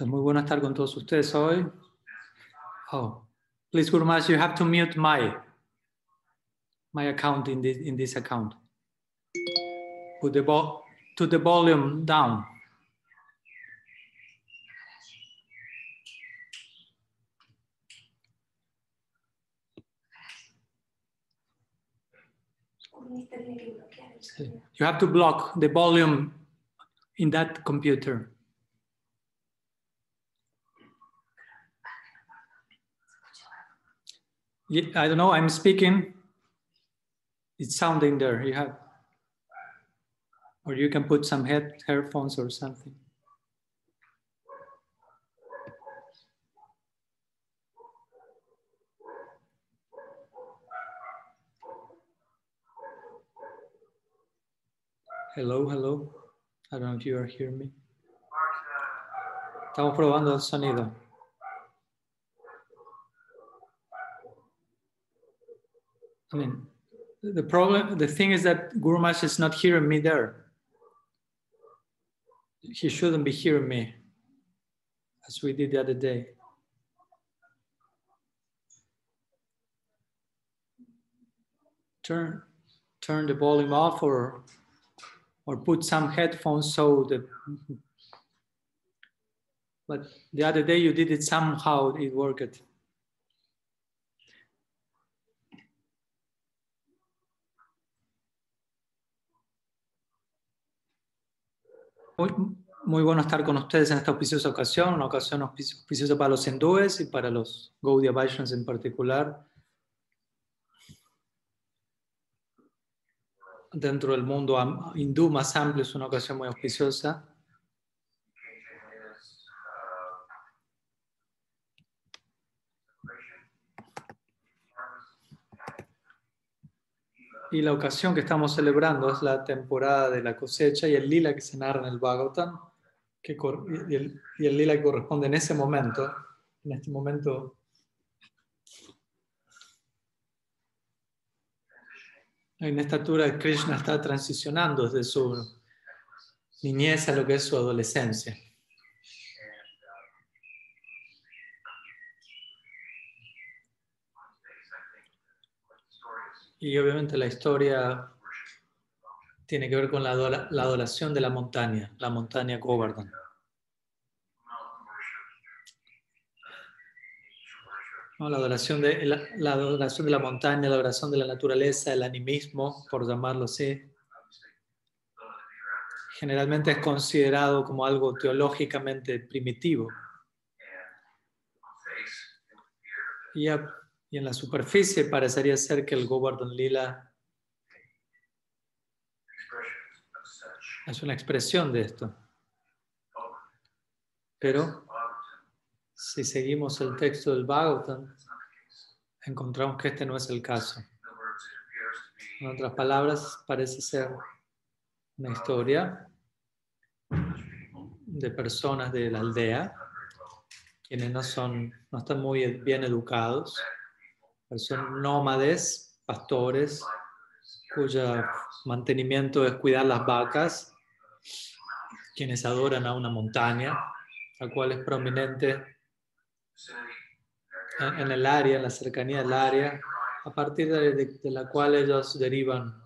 Es muy bueno estar con todos ustedes hoy. Oh, please, Guru Maharaj, you have to mute my my account in this in this account. Put the vo to the volume down. You have to block the volume in that computer. Ye- I don't know, I'm speaking. It's sounding there. You have, or you can put some head earphones or something. Hello, hello. I don't know if you are hearing me. Estamos probando el sonido. I mean, hmm. the problem, the thing is that Guru Maharaj is not hearing me there. He shouldn't be hearing me, as we did the other day. Turn, turn the volume off, or or put some headphones so that. But the other day you did it somehow, it worked. Muy, bueno estar con ustedes en esta auspiciosa ocasión, una ocasión auspici- auspiciosa para los hindúes y para los Gaudiya Vaishnavas en particular. Dentro del mundo hindú más amplio es una ocasión muy auspiciosa. Y la ocasión que estamos celebrando es la temporada de la cosecha y el lila que se narra en el Bhagavatam, que cor- y, el, y el lila que corresponde en ese momento, en este momento en esta altura Krishna está transicionando desde su niñez a lo que es su adolescencia. Y obviamente la historia tiene que ver con la, adora- la adoración de la montaña, la montaña Govardhan. ¿no? La, adoración de, la, la adoración de la montaña, la adoración de la naturaleza, el animismo, por llamarlo así, generalmente es considerado como algo teológicamente primitivo. Y, a- y en la superficie parecería ser que el Govardhan Lila es una expresión de esto. Pero si seguimos el texto del Bhagavatam, encontramos que este no es el caso. En otras palabras, parece ser una historia de personas de la aldea, quienes no, son, no están muy bien educados, son nómades, pastores, cuyo mantenimiento es cuidar las vacas, quienes adoran a una montaña, la cual es prominente en el área, en la cercanía del área, a partir de, la cual ellos derivan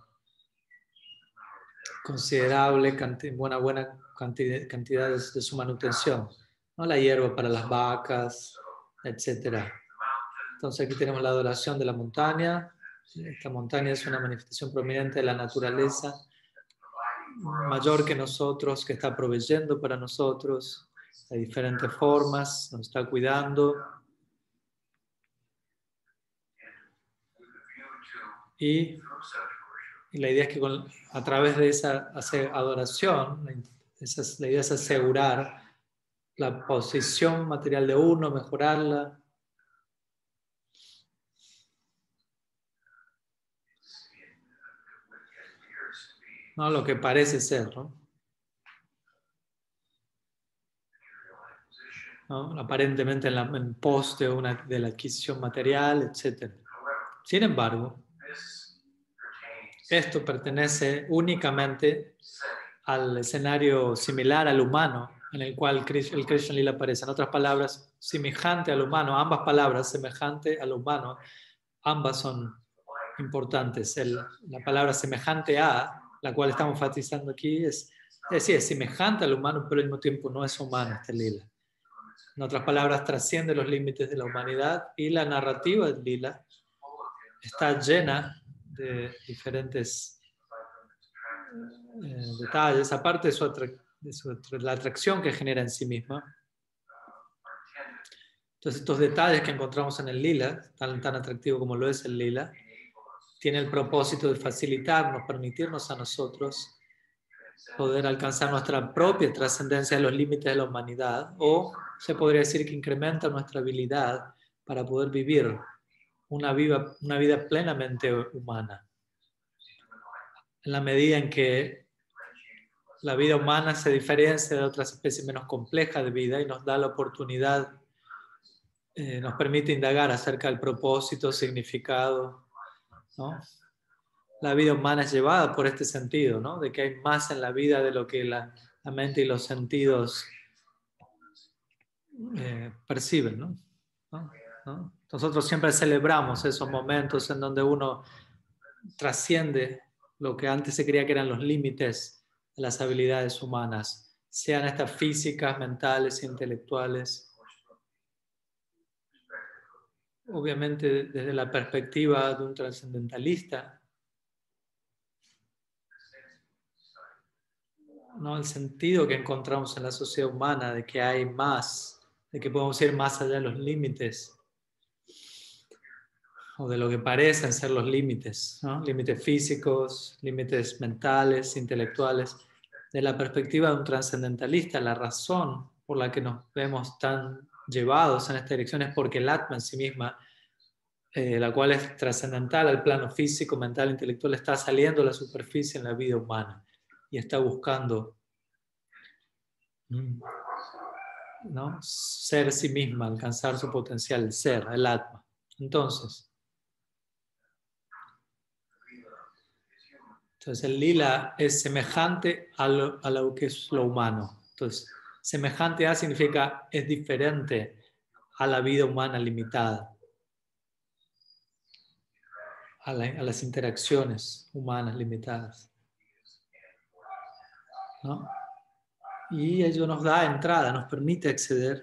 considerable buena, buena cantidad, de, de su manutención, ¿no? la hierba para las vacas, etc. Entonces aquí tenemos la adoración de la montaña. Esta montaña es una manifestación prominente de la naturaleza, mayor que nosotros, que está proveyendo para nosotros de diferentes formas, nos está cuidando. Y, y la idea es que con- a través de esa adoración, esa es- la idea es asegurar la posición material de uno, mejorarla. No, lo que parece ser, ¿no? ¿no? Aparentemente en, la, en pos de, la adquisición material, etc. Sin embargo, esto pertenece únicamente al escenario similar al humano en el cual el Krishna Lila aparece. En otras palabras, semejante al humano, ambas palabras, semejante al humano, ambas son importantes. la palabra semejante a, la cual estamos enfatizando aquí, es, decir, es semejante al humano, pero al mismo tiempo no es humano este lila. En otras palabras, trasciende los límites de la humanidad y la narrativa de lila está llena de diferentes eh, detalles, aparte de, su de la atracción que genera en sí misma. Entonces, estos detalles que encontramos en el lila, tan, tan atractivo como lo es el lila, tiene el propósito de facilitarnos, permitirnos a nosotros poder alcanzar nuestra propia trascendencia de los límites de la humanidad o se podría decir que incrementa nuestra habilidad para poder vivir una vida, plenamente humana. En la medida en que la vida humana se diferencia de otras especies menos complejas de vida y nos da la oportunidad, eh, nos permite indagar acerca del propósito, significado. La vida humana es llevada por este sentido, ¿no? de que hay más en la vida de lo que la, mente y los sentidos eh, perciben. ¿no? Nosotros siempre celebramos esos momentos en donde uno trasciende lo que antes se creía que eran los límites de las habilidades humanas, sean estas físicas, mentales, intelectuales. Obviamente desde la perspectiva de un trascendentalista, ¿no? el sentido que encontramos en la sociedad humana de que hay más, de que podemos ir más allá de los límites o de lo que parecen ser los límites, límites físicos, límites mentales, intelectuales. De la perspectiva de un trascendentalista, la razón por la que nos vemos tan llevados en esta dirección es porque el Atma en sí misma, eh, la cual es trascendental al plano físico, mental, intelectual, está saliendo a la superficie en la vida humana y está buscando mm, ¿no? ser sí misma, alcanzar su potencial, el ser, el Atma. Entonces, Entonces el lila es semejante a lo, que es lo humano. Entonces, semejante a significa es diferente a la vida humana limitada, a, las interacciones humanas limitadas. Y ello nos da entrada, nos permite acceder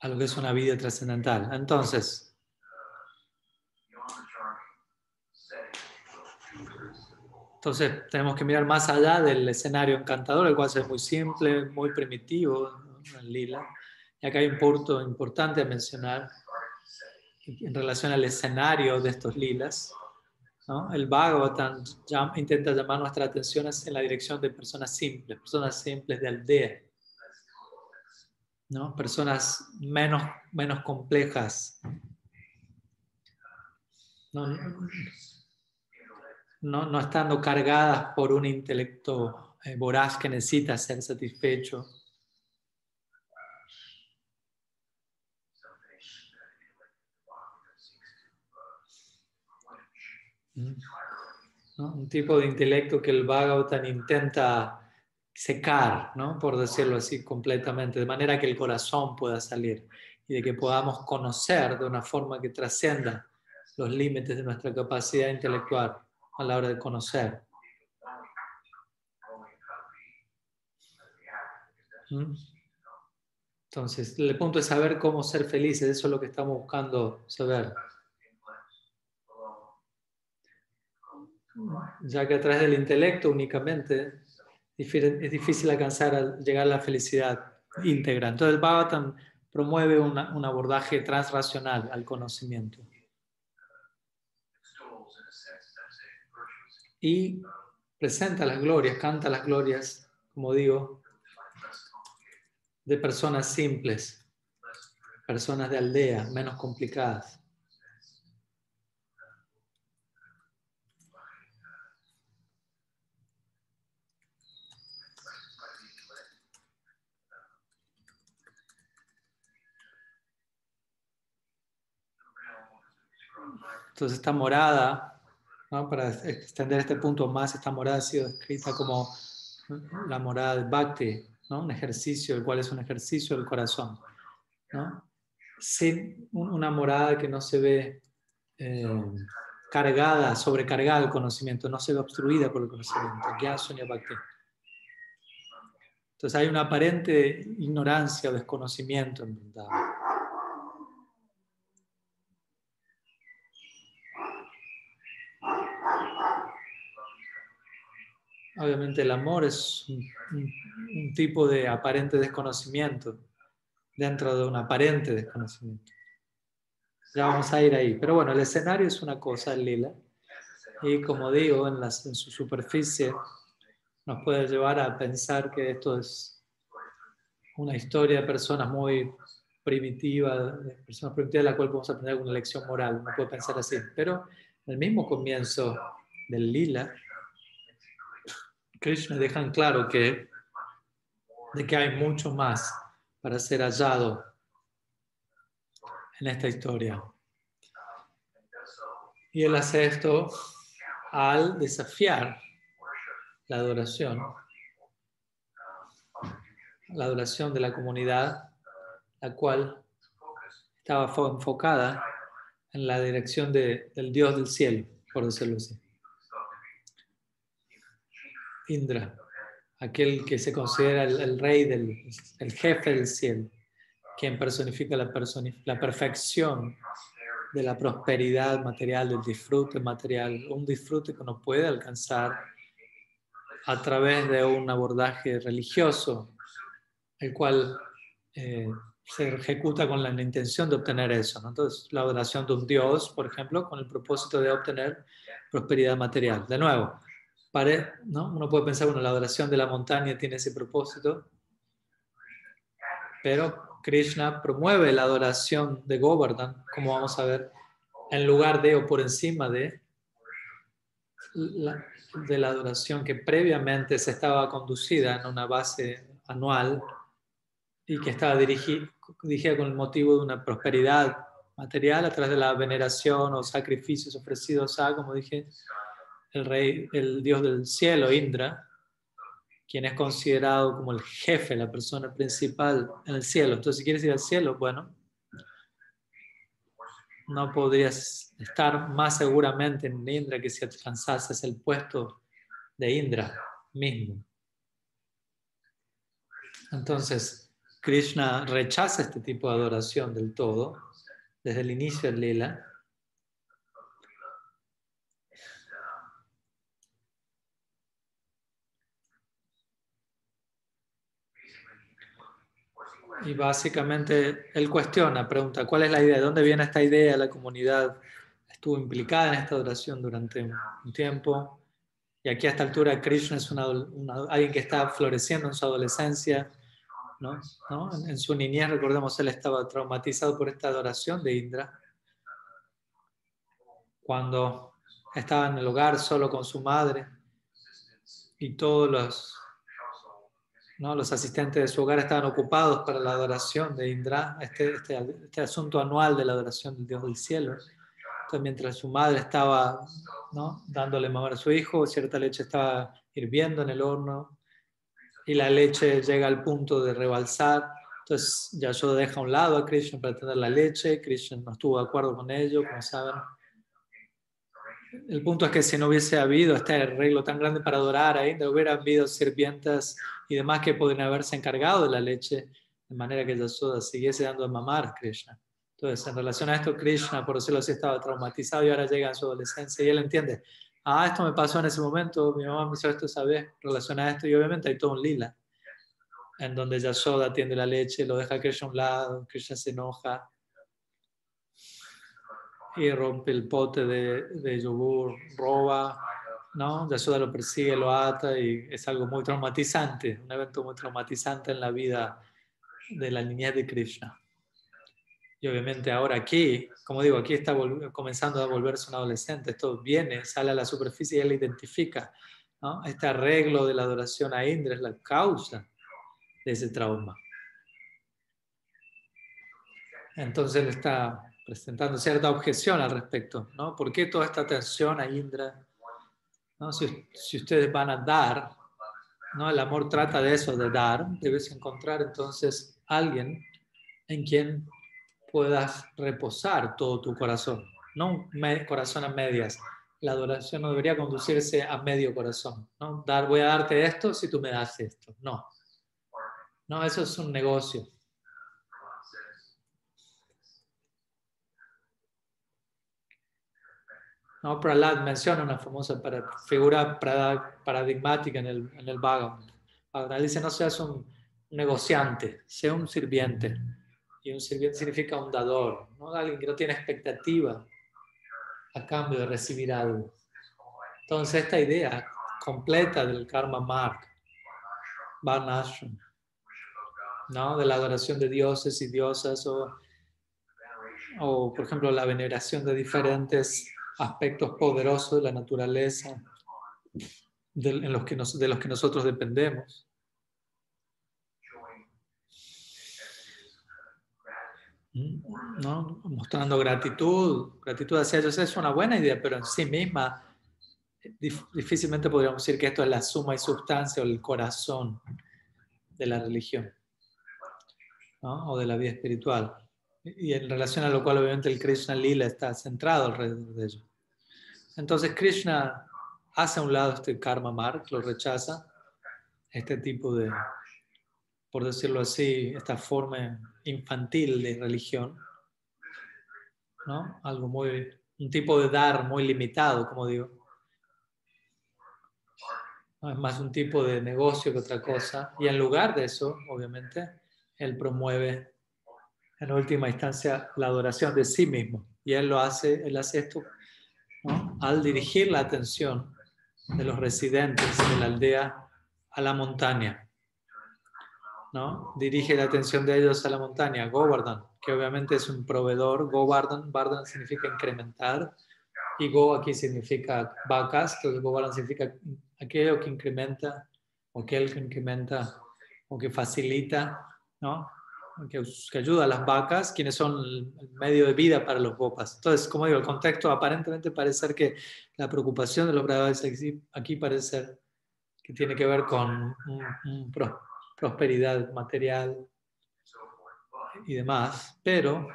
a lo que es una vida trascendental. Entonces, Entonces tenemos que mirar más allá del escenario encantador, el cual es muy simple, muy primitivo, en lila. Y acá hay un punto importante a mencionar en relación al escenario de estos lilas. ¿no? El Bhagavatam intenta llamar nuestra atención en la dirección de personas simples, personas simples de aldea. ¿no? Personas menos, menos complejas. No, no, estando cargadas por un intelecto eh, voraz que necesita ser satisfecho. Mm. Un tipo de intelecto que el Bhagavatam intenta secar, ¿no? por decirlo así completamente, de manera que el corazón pueda salir y de que podamos conocer de una forma que trascienda los límites de nuestra capacidad intelectual a la hora de conocer. ¿Mm? Entonces, el punto es saber cómo ser felices, eso es lo que estamos buscando saber. Ya que a través del intelecto únicamente es difícil alcanzar a llegar a la felicidad íntegra. Entonces, el Bhagavatam promueve un abordaje transracional al conocimiento. Y presenta las glorias, canta las glorias, como digo, de personas simples, personas de aldea, menos complicadas. Entonces esta morada para extender este punto más, esta morada ha sido escrita como la morada de Bhakti, ¿no? un ejercicio, el cual es un ejercicio del corazón. ¿no? Sin una morada que no se ve eh, cargada, sobrecargada del conocimiento, no se ve obstruida por el conocimiento. Bhakti. Entonces hay una aparente ignorancia o desconocimiento en Vrindavan. Obviamente el amor es un, tipo de aparente desconocimiento dentro de un aparente desconocimiento. Ya vamos a ir ahí. Pero bueno, el escenario es una cosa, lila. Y como digo, en, en su superficie nos puede llevar a pensar que esto es una historia de personas muy primitivas, de personas primitivas de la cual podemos aprender alguna lección moral. No puede pensar así. Pero el mismo comienzo del lila, Krishna dejan claro que, de que hay mucho más para ser hallado en esta historia. Y él hace esto al desafiar la adoración, la adoración de la comunidad, la cual estaba enfocada en la dirección del Dios del cielo, por decirlo así. Indra, aquel que se considera el, rey, del, el jefe del cielo, quien personifica la, la perfección de la prosperidad material, del disfrute material, un disfrute que uno puede alcanzar a través de un abordaje religioso, el cual eh, se ejecuta con la intención de obtener eso. Entonces, la adoración de un Dios, por ejemplo, con el propósito de obtener prosperidad material. De nuevo, ¿no? Uno puede pensar, bueno, la adoración de la montaña tiene ese propósito, pero Krishna promueve la adoración de Govardhan, como vamos a ver, en lugar de o por encima de la, de la adoración que previamente se estaba conducida en una base anual y que estaba dirigida, dirigida con el motivo de una prosperidad material a través de la veneración o sacrificios ofrecidos a, como dije, el rey, el dios del cielo, Indra, quien es considerado como el jefe, la persona principal en el cielo. Entonces, si quieres ir al cielo, bueno, no podrías estar más seguramente en Indra que si alcanzases el puesto de Indra mismo. Entonces, Krishna rechaza este tipo de adoración del todo, desde el inicio del lila, Y básicamente él cuestiona, pregunta, ¿cuál es la idea? ¿De dónde viene esta idea? La comunidad estuvo implicada en esta adoración durante un tiempo. Y aquí a esta altura Krishna es alguien que está floreciendo en su adolescencia. ¿no? En, en, su niñez, recordemos, él estaba traumatizado por esta adoración de Indra. Cuando estaba en el hogar solo con su madre y todos los los asistentes de su hogar estaban ocupados para la adoración de Indra, este, este, este, asunto anual de la adoración del Dios del cielo. Entonces, mientras su madre estaba ¿no? dándole mamar a su hijo, cierta leche estaba hirviendo en el horno y la leche llega al punto de rebalsar. Entonces, Yashoda deja a un lado a Krishna para tener la leche. Krishna no estuvo de acuerdo con ello, como saben. El punto es que si no hubiese habido este arreglo tan grande para adorar a Indra, hubiera habido sirvientas y demás que pueden haberse encargado de la leche, de manera que Yasoda siguiese dando a mamar a Krishna. Entonces, en relación a esto, Krishna, por decirlo así, estaba traumatizado y ahora llega a su adolescencia y él entiende, ah, esto me pasó en ese momento, mi mamá me hizo esto esa vez, relacionado a esto, y obviamente hay todo un lila, en donde Yasoda atiende la leche, lo deja a Krishna a un lado, Krishna se enoja y rompe el pote de, de yogur, roba, ¿no? Yashoda lo persigue, lo ata y es algo muy traumatizante, un evento muy traumatizante en la vida de la niñez de Krishna. Y obviamente ahora aquí, como digo, aquí está comenzando a volverse un adolescente, esto viene, sale a la superficie y él identifica, ¿no? Este arreglo de la adoración a Indra es la causa de ese trauma. Entonces él está presentando cierta objeción al respecto, ¿no? ¿Por qué toda esta atención a Indra? Si, ustedes van a dar ¿no? El amor trata de eso, de dar. Debes encontrar entonces alguien en quien puedas reposar todo tu corazón, no un corazón a medias. La adoración no debería conducirse a medio corazón, ¿no? Dar, voy a darte esto si tú me das esto. No. No, eso es un negocio. ¿No? Prahlad menciona una famosa figura paradigmática en el, en el Bhagavad. dice, no seas un negociante, sea un sirviente. Y un sirviente significa un dador, ¿no? alguien que no tiene expectativa a cambio de recibir algo. Entonces, esta idea completa del karma mark, varnashram, ¿no? de la adoración de dioses y diosas, o, o por ejemplo, la veneración de diferentes aspectos poderosos de la naturaleza de, en los que de los que nosotros dependemos. ¿No? Mostrando gratitud, gratitud hacia ellos es una buena idea, pero en sí misma difícilmente podríamos decir que esto es la suma y sustancia o el corazón de la religión ¿no? o de la vida espiritual. Y en relación a lo cual obviamente el Krishna Lila está centrado alrededor de ello. Entonces Krishna hace a un lado este karma mark, lo rechaza, este tipo de, por decirlo así, esta forma infantil de religión, ¿no? Algo muy, un tipo de dar muy limitado, como digo. es más un tipo de negocio que otra cosa. Y en lugar de eso, obviamente, él promueve en última instancia la adoración de sí mismo. Y él lo hace, él hace esto al dirigir la atención de los residentes de la aldea a la montaña. ¿no? Dirige la atención de ellos a la montaña, Govardhan, que obviamente es un proveedor. Govardhan, Vardhan significa incrementar, y Go aquí significa vacas, entonces Govardhan significa aquello que incrementa, o aquel que incrementa, o que facilita, ¿no? Que, ayuda a las vacas, quienes son el medio de vida para los gopas. Entonces, como digo, el contexto aparentemente parece ser que la preocupación de los bravas aquí parece ser que tiene que ver con prosperidad material y demás, pero,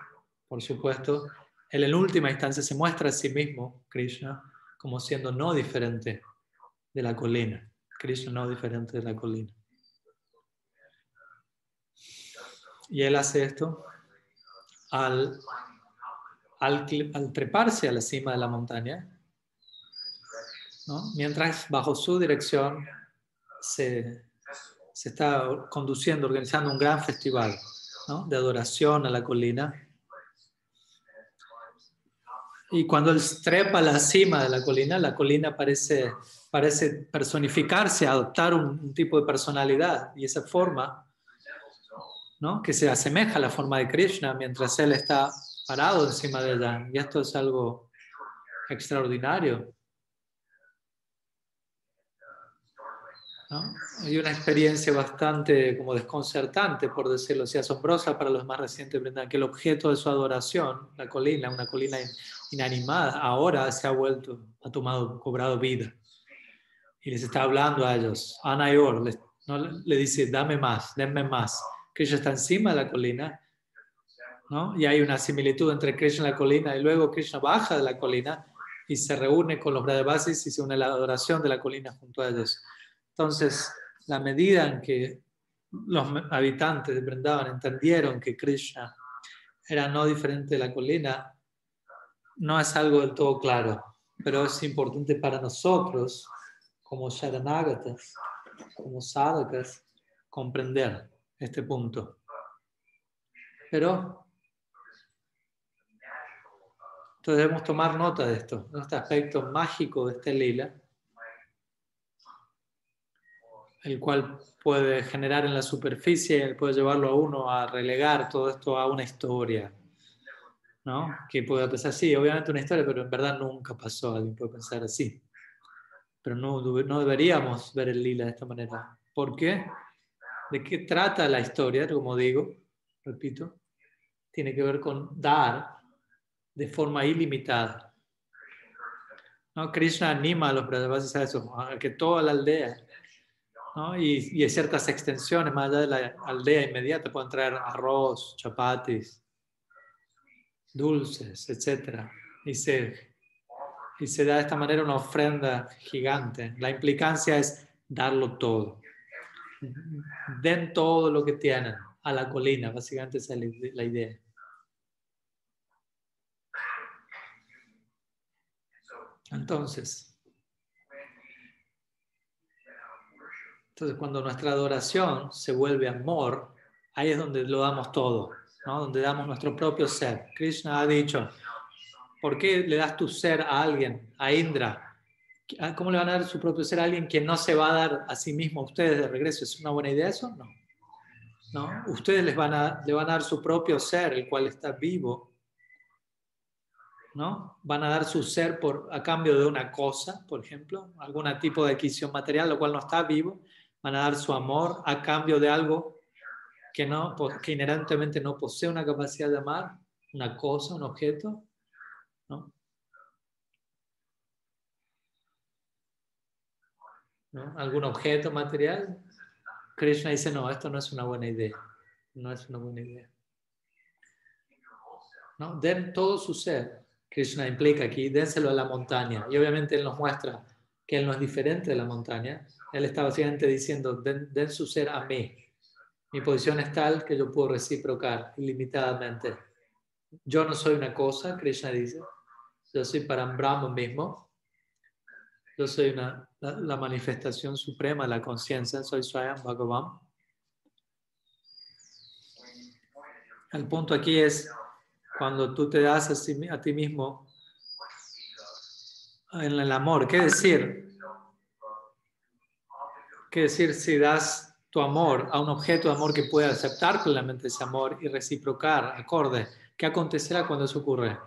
por supuesto, él en última instancia se muestra a sí mismo, Krishna, como siendo no diferente de la colina. Krishna no diferente de la colina. Y él hace esto al, al, treparse a la cima de la montaña, mientras bajo su dirección se, está conduciendo, organizando un gran festival de adoración a la colina. Y cuando él trepa a la cima de la colina, la colina parece, parece personificarse, adoptar un tipo de personalidad. Y esa forma que se asemeja a la forma de Krishna mientras él está parado encima de ella. Y esto es algo extraordinario. Hay una experiencia bastante como desconcertante, por decirlo así, asombrosa para los más recientes, que el objeto de su adoración, la colina, una colina inanimada, ahora se ha vuelto, ha tomado, cobrado vida. Y les está hablando a ellos, Anayor, ¿no? le dice, dame más, denme más. Krishna está encima de la colina, ¿no? Y hay una similitud entre Krishna y la colina, y luego Krishna baja de la colina y se reúne con los Bradabasis y se une a la adoración de la colina junto a ellos. Entonces, la medida en que los habitantes de Vrindavan entendieron que Krishna era no diferente de la colina, no es algo del todo claro, pero es importante para nosotros, como Sharanagatas, como sadhakas, comprender este punto. Pero entonces debemos tomar nota de esto, de este aspecto mágico de este lila, el cual puede generar en la superficie, puede llevarlo a uno a relegar todo esto a una historia, ¿no? Que puede pensar, así, obviamente una historia, pero en verdad nunca pasó, alguien puede pensar así. Pero no, no deberíamos ver el lila de esta manera. ¿Por qué? ¿De qué trata la historia? Como digo, repito, tiene que ver con dar de forma ilimitada. ¿No? Krishna anima a los Brajavasis a eso, a que toda la aldea ¿no? Y, y ciertas extensiones más allá de la aldea inmediata, pueden traer arroz, chapatis, dulces, etc. Y se, y se da de esta manera una ofrenda gigante. La implicancia es darlo todo. Den todo lo que tienen a la colina, básicamente esa es la idea. Entonces, entonces cuando nuestra adoración se vuelve amor, ahí es donde lo damos todo, ¿no? donde damos nuestro propio ser. Krishna ha dicho, ¿por qué le das tu ser a alguien, a Indra? ¿Cómo le van a dar su propio ser a alguien que no se va a dar a sí mismo a ustedes de regreso? ¿Es una buena idea eso? No. ¿No? Ustedes les van a, le van a dar su propio ser, el cual está vivo, ¿no? Van a dar su ser por, a cambio de una cosa, por ejemplo, algún tipo de adquisición material, lo cual no está vivo. Van a dar su amor a cambio de algo que, no, que inherentemente no posee una capacidad de amar, una cosa, un objeto. ¿no? ¿Algún objeto material? Krishna dice, no, esto no es una buena idea. No es una buena idea. ¿No? Den todo su ser Krishna implica aquí, dénselo a la montaña. Y obviamente Él nos muestra que Él no es diferente de la montaña. Él está básicamente diciendo, den, su ser a mí. Mi posición es tal que yo puedo reciprocar ilimitadamente. Yo no soy una cosa, Krishna dice. Yo soy para Brahma mismo. Yo soy la, manifestación suprema la conciencia. Soy Swayam Bhagavan. El punto aquí es cuando tú te das a, ti mismo en el amor. ¿Qué decir? ¿Qué decir si das tu amor a un objeto de amor que pueda aceptar plenamente ese amor y reciprocar, acorde? ¿Qué acontecerá cuando eso ocurre?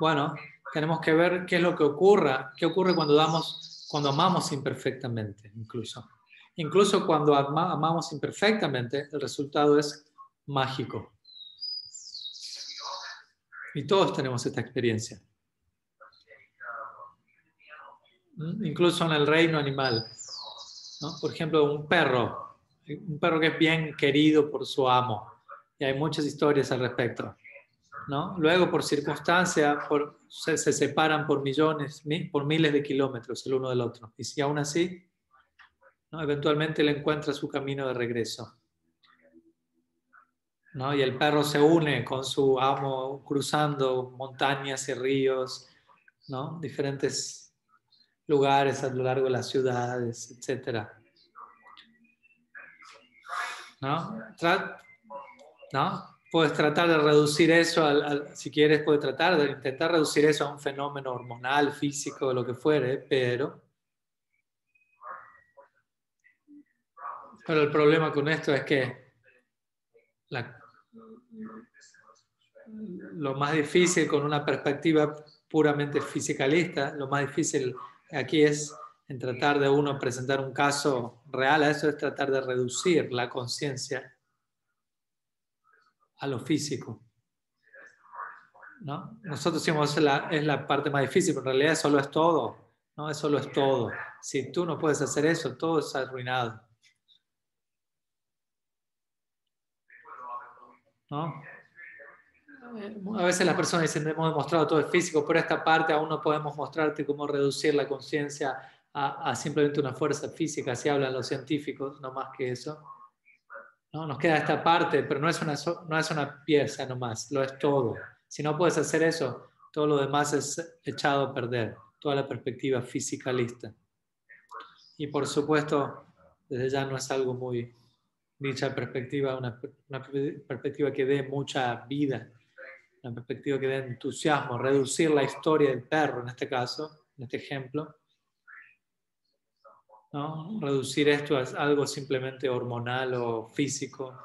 Bueno, tenemos que ver qué es lo que ocurra, qué ocurre cuando damos, cuando amamos imperfectamente, incluso. Incluso cuando amamos imperfectamente, el resultado es mágico. Y todos tenemos esta experiencia. ¿Mm? Incluso en el reino animal. Por ejemplo, un perro. Un perro que es bien querido por su amo. Y hay muchas historias al respecto. ¿No? Luego, por circunstancia, por, se, separan por millones, por miles de kilómetros el uno del otro. Y si aún así, ¿no? eventualmente le encuentra su camino de regreso. Y el perro se une con su amo cruzando montañas y ríos, ¿no? Diferentes lugares a lo largo de las ciudades, etc. ¿No? ¿No? Puedes tratar de reducir eso, si quieres, puedes tratar de intentar reducir eso a un fenómeno hormonal, físico, lo que fuere, pero... Pero el problema con esto es que lo más difícil con una perspectiva puramente fisicalista, lo más difícil aquí es en tratar de uno presentar un caso real, a eso es tratar de reducir la conciencia a lo físico. ¿no? Nosotros decimos es la, es la parte más difícil, pero en realidad eso lo es todo. ¿no? Eso lo es todo. Si tú no puedes hacer eso, todo está arruinado. ¿No? a veces las personas dicen, hemos demostrado todo el físico, pero esta parte aún no podemos mostrarte cómo reducir la conciencia a, simplemente una fuerza física, así hablan los científicos, no más que eso. ¿No? Nos queda esta parte, pero no es, una, no es una pieza nomás, lo es todo. Si no puedes hacer eso, todo lo demás es echado a perder, toda la perspectiva fisicalista. Y por supuesto, desde ya no es algo muy, dicha perspectiva, una, una perspectiva que dé mucha vida una perspectiva que dé entusiasmo, reducir la historia del perro en este caso, en este ejemplo. Reducir esto a algo simplemente hormonal o físico,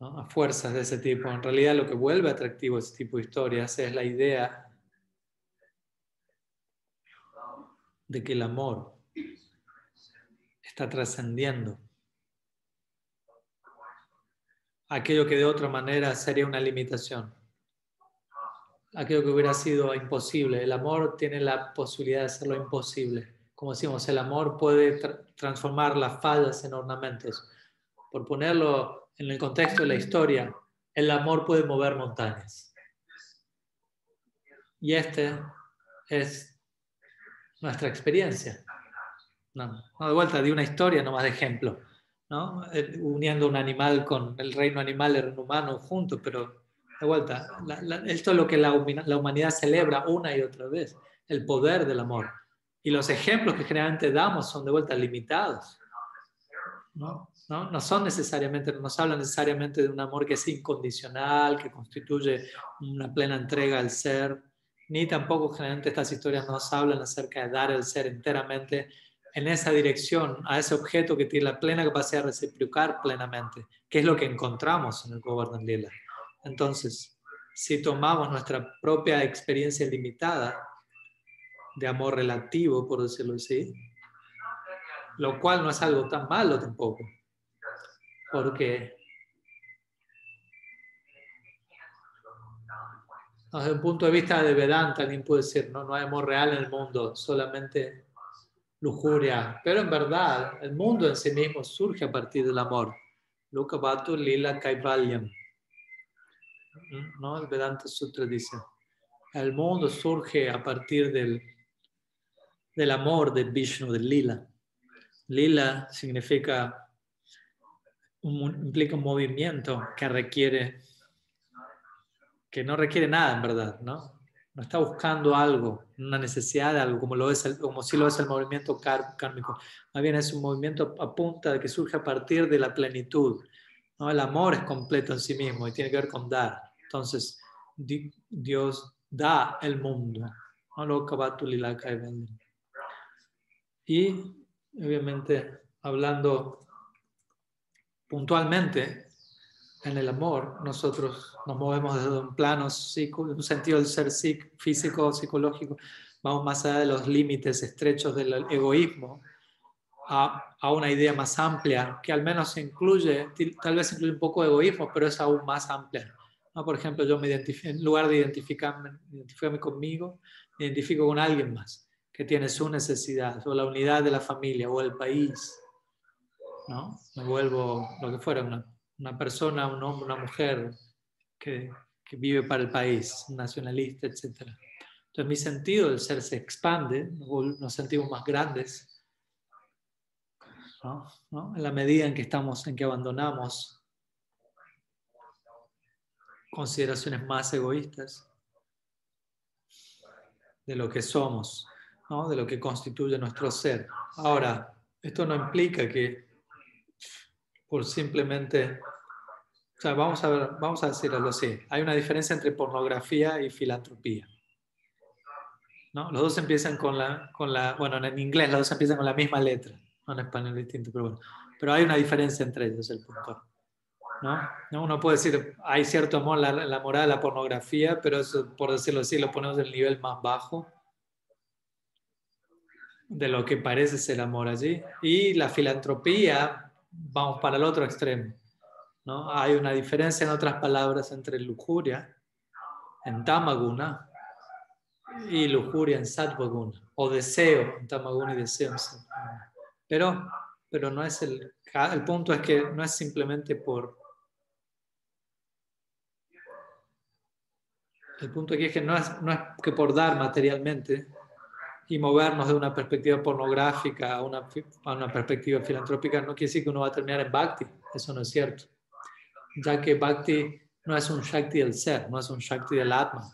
a fuerzas de ese tipo. En realidad lo que vuelve atractivo a ese tipo de historias es la idea de que el amor está trascendiendo. Aquello que de otra manera sería una limitación, aquello que hubiera sido imposible. El amor tiene la posibilidad de hacerlo imposible, como decimos, el amor puede transformar las fallas en ornamentos. Por ponerlo en el contexto de la historia, el amor puede mover montañas. Y este es nuestra experiencia. No, de vuelta, de una historia, no más de ejemplo. ¿no? Eh, uniendo un animal con el reino animal y el humano juntos, pero de vuelta, esto es lo que la, la humanidad celebra una y otra vez, el poder del amor. Y los ejemplos que generalmente damos son de vuelta limitados. ¿no? ¿no? no son necesariamente, no nos hablan necesariamente de un amor que es incondicional, que constituye una plena entrega al ser, ni tampoco generalmente estas historias nos hablan acerca de dar el ser enteramente en esa dirección, a ese objeto que tiene la plena capacidad de reciprocar plenamente, que es lo que encontramos en el Govardhan Lila. Entonces, si tomamos nuestra propia experiencia limitada de amor relativo, por decirlo así, lo cual no es algo tan malo tampoco, porque desde un punto de vista de Vedanta, alguien puede decir, no, no hay amor real en el mundo, solamente lujuria. Pero en verdad, el mundo en sí mismo surge a partir del amor. Lila Kaivalyam. ¿No? El Vedanta Sutra dice, el mundo surge a partir del, del amor de Vishnu, del Lila. Lila significa, implica un movimiento que requiere, que no requiere nada en verdad, ¿no? no está buscando algo, una necesidad algo, como, lo es como si lo es el movimiento kármico. Más bien es un movimiento a punta que surge a partir de la plenitud. ¿No? El amor es completo en sí mismo y tiene que ver con dar. Entonces, Dios da el mundo. Y obviamente, hablando puntualmente, en el amor, nosotros nos movemos desde un plano, un sentido del ser físico, psicológico, vamos más allá de los límites estrechos del egoísmo a, a, una idea más amplia, que al menos incluye, tal vez incluye un poco de egoísmo, pero es aún más amplia. Por ejemplo, yo me en lugar de identificarme, identificarme conmigo, me identifico con alguien más que tiene su necesidad, o la unidad de la familia, o el país. ¿no? Me vuelvo lo que fuera, una una persona, un hombre, una mujer que, que vive para el país, nacionalista, etc. Entonces mi sentido del ser se expande, nos sentimos más grandes, ¿no? en la medida en que estamos, en que abandonamos consideraciones más egoístas de lo que somos, de lo que constituye nuestro ser. Ahora, esto no implica que por simplemente vamos a, ver, vamos a decirlo así. Hay una diferencia entre pornografía y filantropía. ¿no? Los dos empiezan con la, con la, bueno, en inglés los dos empiezan con la misma letra, no en español distinto, pero bueno. Pero hay una diferencia entre ellos, el punto. ¿no? Uno puede decir, hay cierto amor la, la moral de la pornografía, pero eso, por decirlo así, lo ponemos en el nivel más bajo de lo que parece ser amor allí. Y la filantropía, vamos para el otro extremo. ¿no? Hay una diferencia en otras palabras entre lujuria en Tamaguna y lujuria en Satvaguna, o deseo en Tamaguna y deseo en Satvaguna. Pero, pero no es el, el punto es que no es simplemente por... El punto aquí es que no es, no es que por dar materialmente y movernos de una perspectiva pornográfica a una, a una perspectiva filantrópica no quiere decir que uno va a terminar en bhakti, eso no es cierto ya que Bhakti no es un Shakti del ser, no es un Shakti del Atma.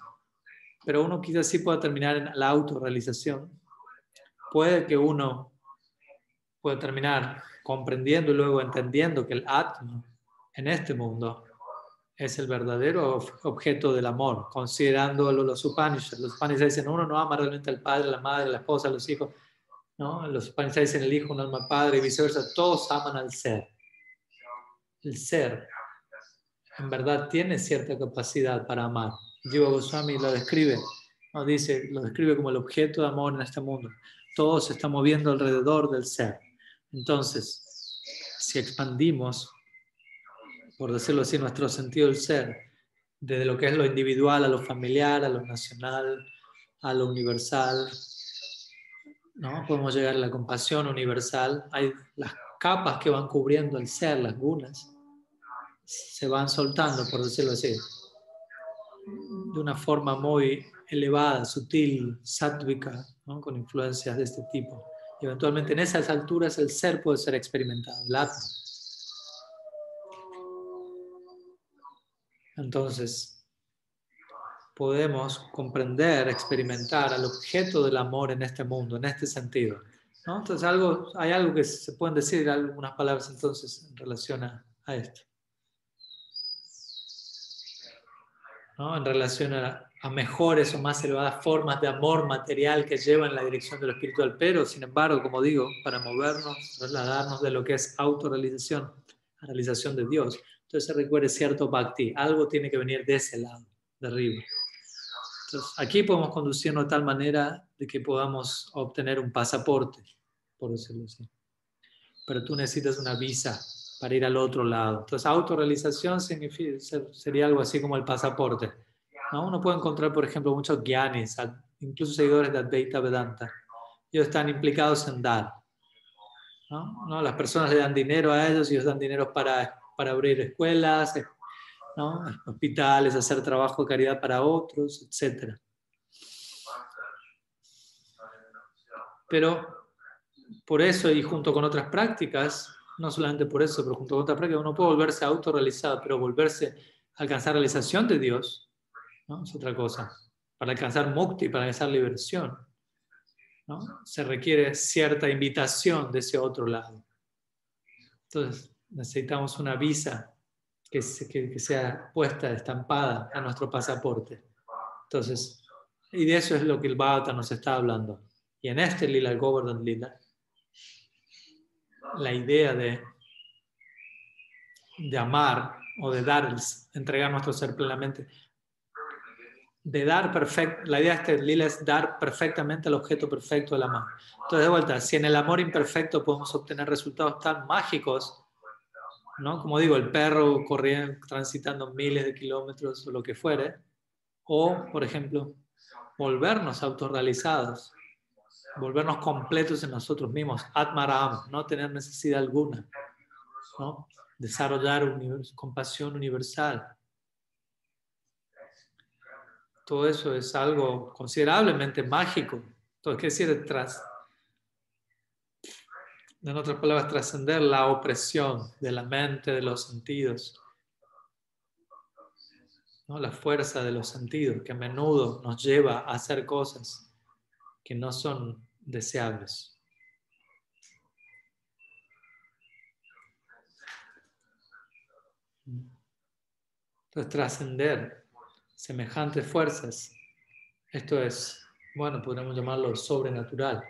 Pero uno quizás sí pueda terminar en la autorrealización. Puede que uno pueda terminar comprendiendo y luego entendiendo que el Atma en este mundo es el verdadero objeto del amor, considerando los Upanishads. Los Upanishads dicen, uno no ama realmente al padre, la madre, la esposa, los hijos. ¿no? Los Upanishads dicen, el hijo no ama al padre y viceversa. Todos aman al ser. El ser en verdad tiene cierta capacidad para amar. Jiva Goswami lo describe, ¿no? dice, lo describe como el objeto de amor en este mundo. Todo se está moviendo alrededor del ser. Entonces, si expandimos, por decirlo así, nuestro sentido del ser, desde lo que es lo individual a lo familiar, a lo nacional, a lo universal, ¿no? Podemos llegar a la compasión universal. Hay las capas que van cubriendo el ser, las gunas, se van soltando, por decirlo así, de una forma muy elevada, sutil, sátvica, con influencias de este tipo. Eventualmente en esas alturas el ser puede ser experimentado, el atma. Entonces, podemos comprender, experimentar al objeto del amor en este mundo, en este sentido. Entonces, algo, hay algo que se pueden decir, algunas palabras entonces en relación a, esto. En relación a, mejores o más elevadas formas de amor material que llevan en la dirección de lo espiritual, pero sin embargo, como digo, para movernos, trasladarnos de lo que es autorrealización a realización de Dios, entonces se requiere cierto bhakti, algo tiene que venir de ese lado, de arriba. Entonces, aquí podemos conducirnos de tal manera de que podamos obtener un pasaporte, por decirlo así. Pero tú necesitas una visa para ir al otro lado. Entonces, autorrealización sería algo así como el pasaporte. Uno puede encontrar, por ejemplo, muchos gyanis, incluso seguidores de Advaita Vedanta. Ellos están implicados en dar. ¿no? Las personas le dan dinero a ellos ellos dan dinero para, para abrir escuelas, hospitales, hacer trabajo de caridad para otros, etc. Pero por eso y junto con otras prácticas, no solamente por eso, pero junto con otras prácticas, uno puede volverse autorrealizado, pero volverse a alcanzar realización de Dios, ¿no? es otra cosa. Para alcanzar mukti, para alcanzar liberación, ¿no? se requiere cierta invitación de ese otro lado. Entonces, necesitamos una visa que, sea puesta, estampada a nuestro pasaporte. Entonces, y de eso es lo que el Bhagavatam nos está hablando. Y en este Lila, el Govardhan Lila, la idea de, de amar o de dar, entregar nuestro ser plenamente, de dar perfecto, la idea de este lila es dar perfectamente el objeto perfecto del amor. Entonces, de vuelta, si en el amor imperfecto podemos obtener resultados tan mágicos, ¿no? Como digo, el perro corriendo, transitando miles de kilómetros o lo que fuere, o, por ejemplo, volvernos autorrealizados, volvernos completos en nosotros mismos, Atmaram, no tener necesidad alguna, ¿no? desarrollar compasión universal. Todo eso es algo considerablemente mágico. Entonces, ¿qué decir? Tras, en otras palabras, trascender la opresión de la mente, de los sentidos. ¿no? La fuerza de los sentidos que a menudo nos lleva a hacer cosas que no son deseables. Entonces, trascender semejantes fuerzas, esto es, bueno, podríamos llamarlo sobrenatural.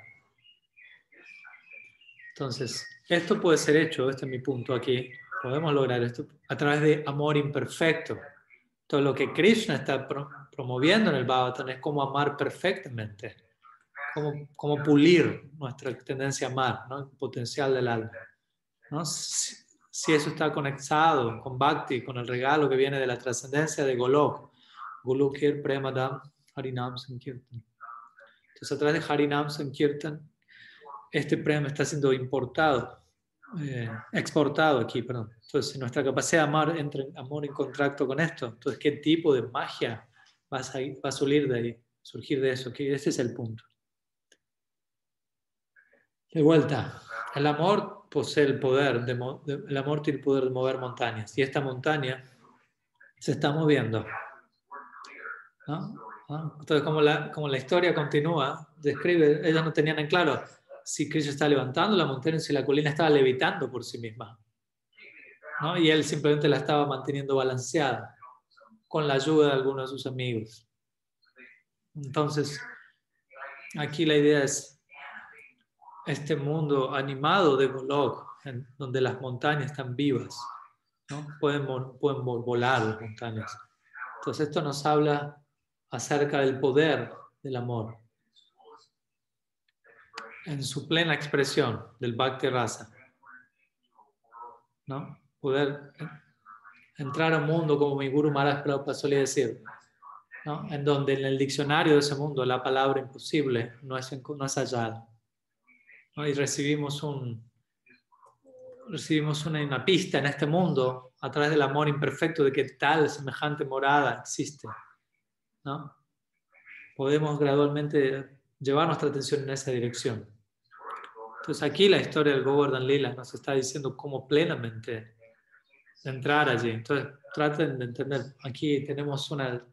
Entonces, esto puede ser hecho, este es mi punto aquí, podemos lograr esto a través de amor imperfecto. Todo lo que Krishna está promoviendo en el Bhagavatam es como amar perfectamente, como, pulir nuestra tendencia amar, ¿no? el potencial del alma. ¿no? Si, si, eso está conectado con Bhakti, con el regalo que viene de la trascendencia de Golok, Golokir Premadam Harinam Sankirtan. Entonces, a través de Harinam Sankirtan, este premio está siendo importado, eh, exportado aquí, perdón. Entonces, si nuestra capacidad de amar entra en amor en contacto con esto, entonces, ¿qué tipo de magia va a, va a salir de ahí, surgir de eso? Que ese es el punto. De vuelta, el amor posee el poder, de, el amor tiene el poder de mover montañas, y esta montaña se está moviendo. Entonces, como la, como la historia continúa, describe, ellos no tenían en claro si Krishna está levantando la montaña, si la colina estaba levitando por sí misma. ¿no? Y él simplemente la estaba manteniendo balanceada con la ayuda de algunos de sus amigos. Entonces, aquí la idea es este mundo animado de Golok, en donde las montañas están vivas, ¿no? pueden, pueden volar las montañas. Entonces, esto nos habla acerca del poder del amor en su plena expresión del Bhakti Rasa. ¿no? Poder entrar a un mundo como mi Guru Maharaj Prabhupada solía decir, ¿no? en donde en el diccionario de ese mundo la palabra imposible no es, no es hallada. Y recibimos, un, recibimos una, una, pista en este mundo a través del amor imperfecto de que tal semejante morada existe. ¿no? Podemos gradualmente llevar nuestra atención en esa dirección. Entonces aquí la historia del Govardhan Lila nos está diciendo cómo plenamente entrar allí. Entonces traten de entender, aquí tenemos una,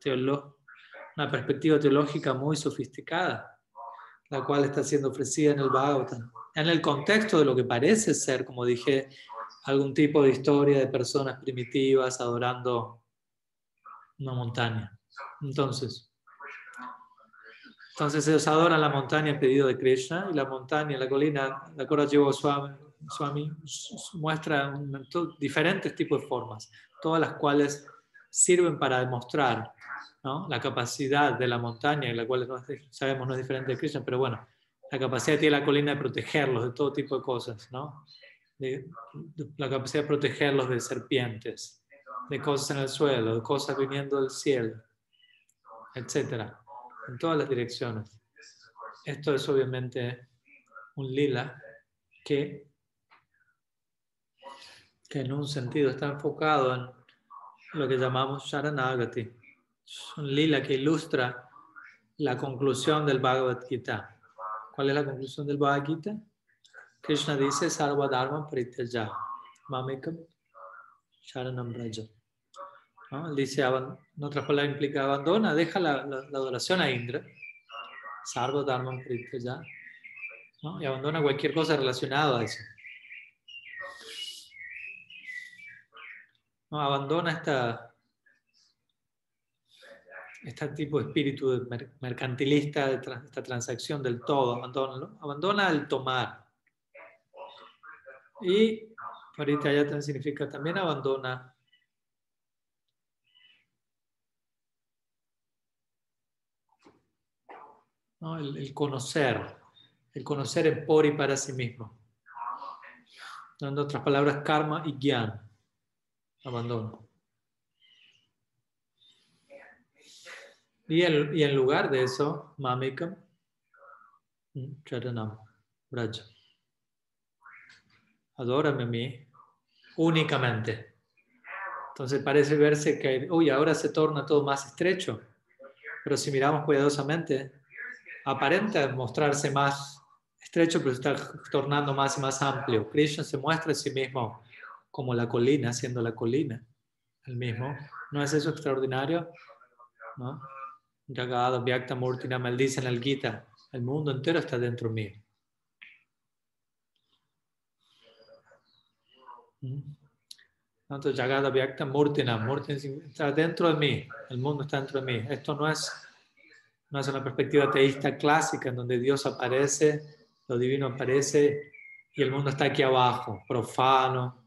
una perspectiva teológica muy sofisticada, la cual está siendo ofrecida en el Bhagavatam, en el contexto de lo que parece ser, como dije, algún tipo de historia de personas primitivas adorando una montaña. Entonces, entonces ellos adoran la montaña en pedido de Krishna y la montaña, la colina, la Kora Swami, Swami muestra diferentes tipos de formas, todas las cuales sirven para demostrar ¿no? la capacidad de la montaña, la cual sabemos no es diferente de Krishna, pero bueno, la capacidad que tiene la colina de protegerlos de todo tipo de cosas, ¿no? la capacidad de protegerlos de serpientes, de cosas en el suelo, de cosas viniendo del cielo, etcétera en todas las direcciones. Esto es obviamente un lila que, que en un sentido está enfocado en lo que llamamos Sharanagati. Es un lila que ilustra la conclusión del Bhagavad Gita. ¿Cuál es la conclusión del Bhagavad Gita? Krishna dice, Sarva Dharma Prityaja, Mamekam Sharanam Braja. Dice, en otras palabras, implica abandona, deja la, adoración a Indra, Sarva Dharma ya, ¿no? y abandona cualquier cosa relacionada a eso. ¿No? Abandona esta, este tipo de espíritu mercantilista, de esta transacción del todo, abandona, abandona el tomar. Y ahorita ya significa también abandona el, conocer, el conocer en por y para sí mismo. En otras palabras, karma y gyan, abandono. Y en, y en lugar de eso, mamikam, charanam, braja. Adórame a mí únicamente. Entonces parece verse que, uy, ahora se torna todo más estrecho. Pero si miramos cuidadosamente, aparenta mostrarse más estrecho, pero está tornando más y más amplio. Krishna se muestra a sí mismo como la colina, siendo la colina, el mismo. ¿No es eso extraordinario? ¿No? Jagada Vyakta Murtina maldice en el Gita, el mundo entero está dentro mío. ¿Mm? Entonces, Jagada Vyakta Murtina, Murtina está dentro de mí, el mundo está dentro de mí. Esto no es no es una perspectiva teísta clásica en donde Dios aparece, lo divino aparece y el mundo está aquí abajo, profano,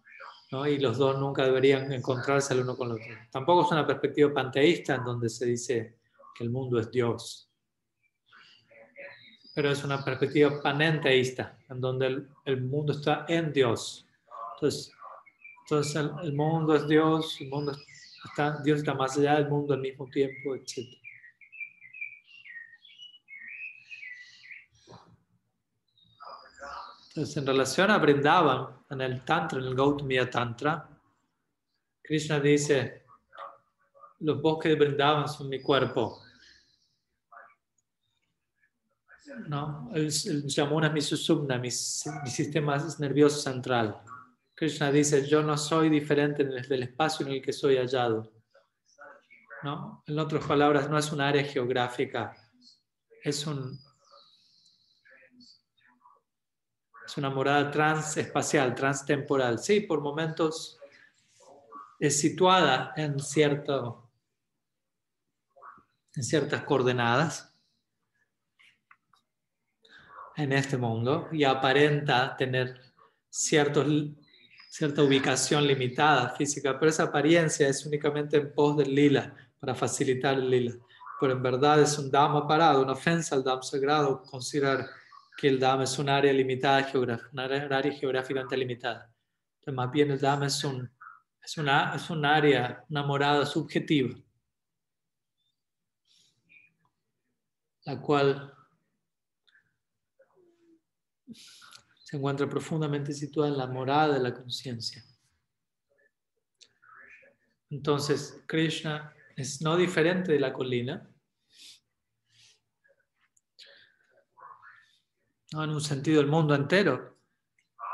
¿no? y los dos nunca deberían encontrarse el uno con el otro. Tampoco es una perspectiva panteísta en donde se dice que el mundo es Dios. Pero es una perspectiva panenteísta, en donde el, mundo está en Dios. Entonces, entonces el, el, mundo es Dios, el mundo está, Dios está más allá del mundo al mismo tiempo, etc. Entonces, en relación a Brindavan, en el Tantra, en el Gautamiya Tantra, Krishna dice, los bosques de Brindavan son mi cuerpo. ¿No? El, el Yamuna es mi susumna, mi, sistema nervioso central. Krishna dice, yo no soy diferente del espacio en el que soy hallado. ¿No? En otras palabras, no es un área geográfica, es un, Es una morada transespacial, transtemporal. Sí, por momentos es situada en, cierto, en ciertas coordenadas en este mundo y aparenta tener ciertos, cierta ubicación limitada física, pero esa apariencia es únicamente en pos del lila, para facilitar el lila. Pero en verdad es un dama parado, una ofensa al dama sagrado considerar que el Dham es un área limitada una área geográficamente limitada. Entonces, más bien el Dham es un, es, una, es un área, una morada subjetiva, la cual se encuentra profundamente situada en la morada de la conciencia. Entonces, Krishna es no diferente de la colina, no en un sentido el mundo entero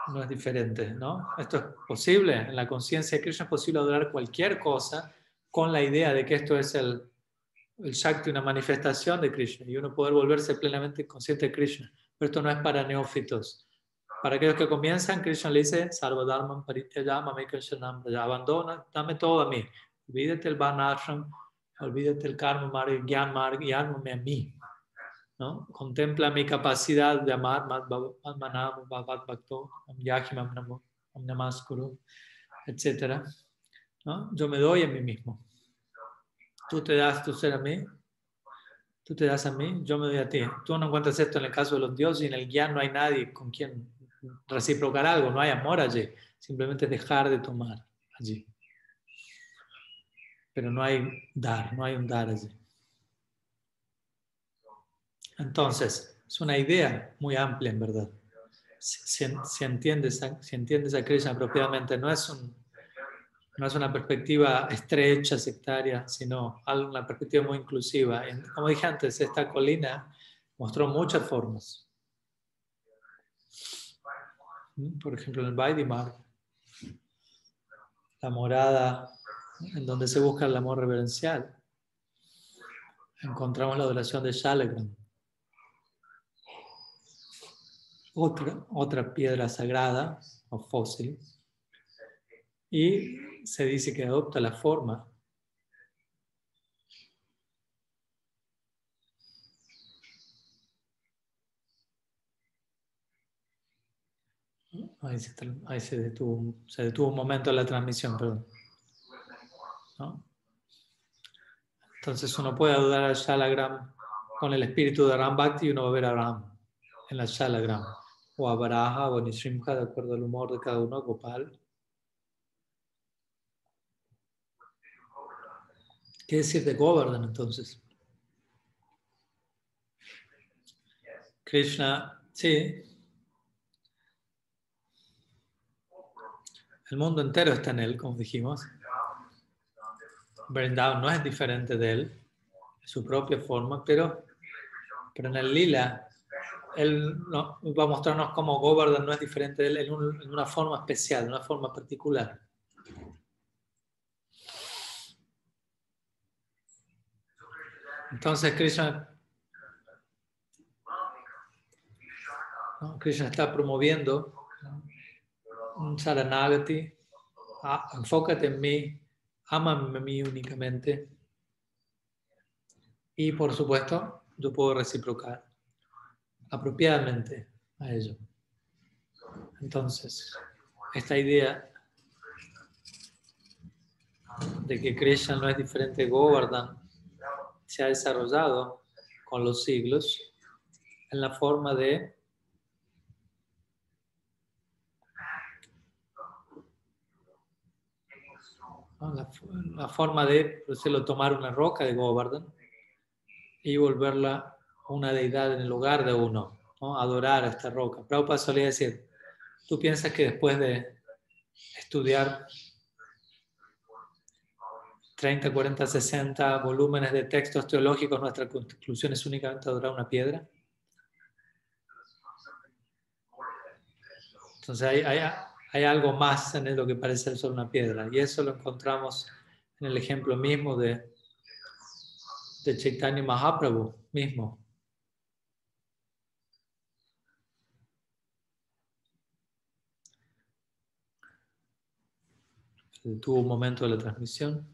no es diferente, ¿no? Esto es posible, en la conciencia de Krishna es posible adorar cualquier cosa con la idea de que esto es el, el Shakti, una manifestación de Krishna, y uno poder volverse plenamente consciente de Krishna. Pero esto no es para neófitos. Para aquellos que comienzan, Krishna le dice, Sarvadharman Parityayama abandona, dame todo a mí. Olvídate el Varnashram, olvídate el Karma Marg, Gyan Marg, y a mí. ¿no? Contempla mi capacidad de amar, etc. ¿no? Yo me doy a mí mismo. Tú te das tu ser a mí, tú te das a mí, yo me doy a ti. Tú no encuentras esto en el caso de los dioses y en el guía no hay nadie con quien reciprocar algo, no hay amor allí, simplemente dejar de tomar allí. Pero no hay dar, no hay un dar allí. Entonces, es una idea muy amplia en verdad. Si, entiendes, si entiendes a Krishna apropiadamente, no es, no es una perspectiva estrecha, sectaria, sino una perspectiva muy inclusiva. Como dije antes, esta colina mostró muchas formas. Por ejemplo, en el Vaidimar, la morada en donde se busca el amor reverencial, encontramos la adoración de Shalagram otra, otra piedra sagrada o fósil. Y se dice que adopta la forma Ahí se, detuvo, se detuvo un momento la transmisión, perdón. Entonces uno puede dudar al Shalagram con el espíritu de Ram Bhakti y uno va a ver a Ram en la Shalagram o a Baraja o a Nishrimka, de acuerdo al humor de cada uno, Gopal. ¿Qué decir de Govardhan entonces? Krishna, sí. El mundo entero está en él, como dijimos. Vrindavan no es diferente de él, es su propia forma, pero, pero en el lila él no, va a mostrarnos cómo Govardhan no es diferente de él en, una forma especial, en una forma particular. Entonces Krishna, Krishna está promoviendo un saranagati, ah, enfócate en mí, amame a mí únicamente y por supuesto yo puedo reciprocar apropiadamente a ello. Entonces, esta idea de que Krishna no es diferente de Govardhan se ha desarrollado con los siglos en la forma de la, forma de por tomar una roca de Govardhan y volverla una deidad en el lugar de uno, adorar a esta roca. Prabhupada solía decir, tú piensas que después de estudiar 30, 40, 60 volúmenes de textos teológicos, nuestra conclusión es únicamente adorar una piedra. Entonces hay, hay, hay, algo más en lo que parece ser una piedra. Y eso lo encontramos en el ejemplo mismo de, de Chaitanya Mahaprabhu mismo. tuvo un momento de la transmisión.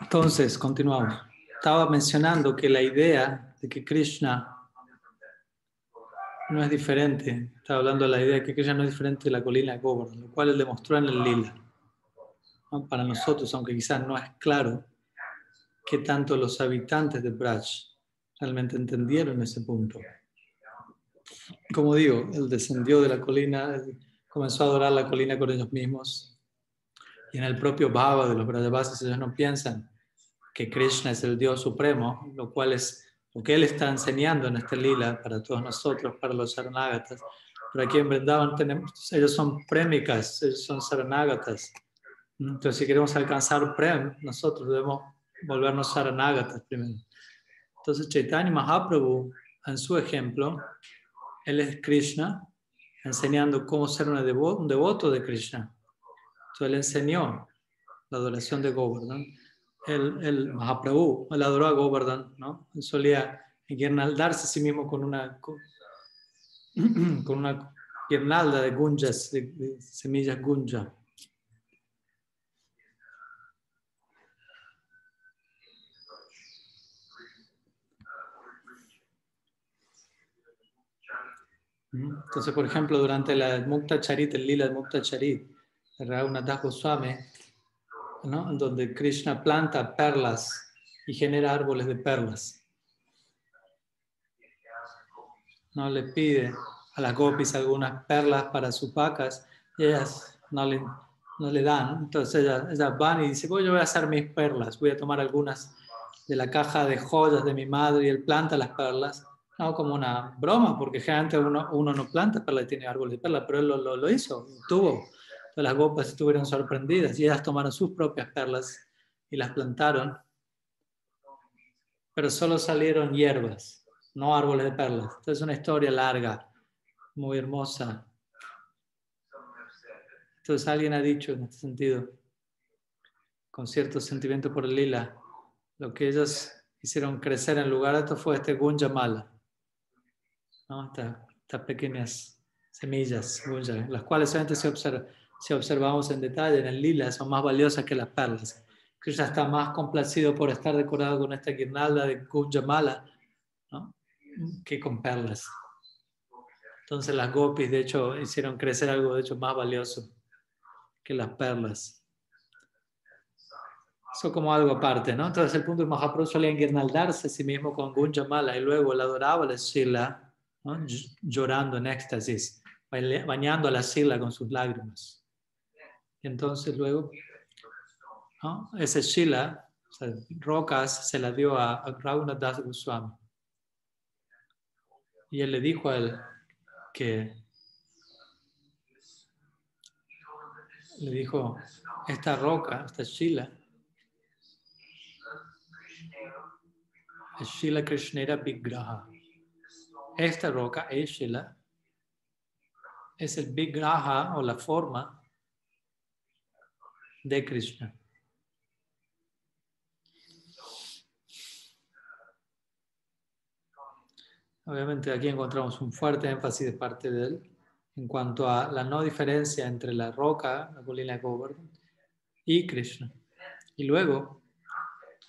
Entonces, continuamos. Estaba mencionando que la idea de que Krishna no es diferente. Estaba hablando de la idea de que Krishna no es diferente de la colina de Govardhan, lo cual él demostró en el lila. Para nosotros, aunque quizás no es claro que tanto los habitantes de Braj realmente entendieron ese punto. Como digo, él descendió de la colina, comenzó a adorar la colina con ellos mismos. Y en el propio Bhava de los Brajavasis ellos no piensan que Krishna es el Dios supremo, lo cual es lo que él está enseñando en este lila para todos nosotros, para los Saranagatas. Pero aquí en Vrindavan tenemos, ellos son prémicas, ellos son Saranagatas. Entonces, si queremos alcanzar Prem, nosotros debemos volvernos Saranagatas primero. Entonces, Chaitanya Mahaprabhu, en su ejemplo, él es Krishna, enseñando cómo ser un devoto, de Krishna. Entonces, él enseñó la adoración de Govardhan. El, el Mahaprabhu, él adoró a Govardhan, ¿no? Él solía guirnaldarse a sí mismo con una, con, una guirnalda de gunjas, de, de semillas gunja. Entonces, por ejemplo, durante la Mukta Charit, el lila de Mukta Charit, Raghunath Goswami, ¿no? donde Krishna planta perlas y genera árboles de perlas. ¿no? Le pide a las gopis algunas perlas para sus vacas ellas no le, no le dan. Entonces ellas, van y dicen, yo voy a hacer mis perlas, voy a tomar algunas de la caja de joyas de mi madre y él planta las perlas no como una broma, porque generalmente uno, uno no planta perla y tiene árboles de perla, pero él lo, lo, hizo, tuvo. Entonces las gopas estuvieron sorprendidas y ellas tomaron sus propias perlas y las plantaron, pero solo salieron hierbas, no árboles de perlas. Entonces es una historia larga, muy hermosa. Entonces alguien ha dicho en este sentido, con cierto sentimiento por el lila, lo que ellos hicieron crecer en lugar de esto fue este Gunja Mala estas, pequeñas semillas, las cuales solamente se si observamos en detalle en el lila, son más valiosas que las perlas. Krishna está más complacido por estar decorado con esta guirnalda de Kunjamala ¿no? que con perlas. Entonces las gopis, de hecho, hicieron crecer algo, de hecho, más valioso que las perlas. Eso como algo aparte, ¿no? Entonces el punto de Mahaprabhu solía guirnaldarse a sí mismo con Gunjamala y luego la adoraba la Shila llorando en éxtasis, bañando a la sila con sus lágrimas. Entonces luego, ese Shila, rocas, se la dio a, a Das Goswami. Y él le dijo a él que le dijo, esta roca, esta Shila, es Shila Krishnera Vigraha esta roca, Eshila, es el Vigraha o la forma de Krishna. Obviamente aquí encontramos un fuerte énfasis de parte de él en cuanto a la no diferencia entre la roca, la colina de Govardhan, y Krishna. Y luego,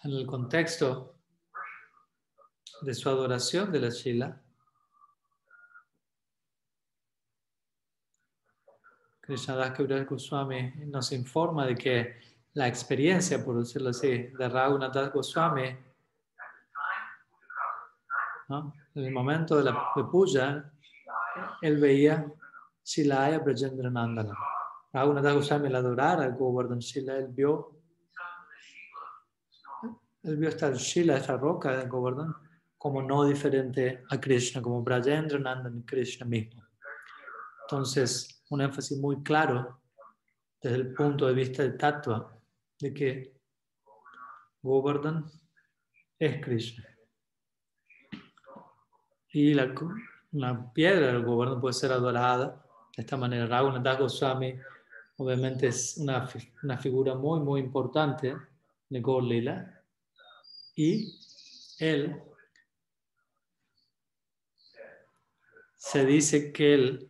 en el contexto de su adoración de la Shila, Krishnadas Kaviraj Goswami nos informa de que la experiencia, por decirlo así, de Raghunath Goswami, en el momento de la de puja, él veía Shilaya Brajendra Nandana. Raghunath Goswami al adorar a Govardhan Shila, él vio, él vio esta Shila, esta roca de Govardhan, como no diferente a Krishna, como Brajendra Nandana, Krishna mismo. Entonces, un énfasis muy claro desde el punto de vista del tatua de que Govardhan es Krishna. Y la, piedra del Govardhan puede ser adorada de esta manera. Raghunath Goswami obviamente es una, una, figura muy, muy importante de Gorlila. Y él se dice que él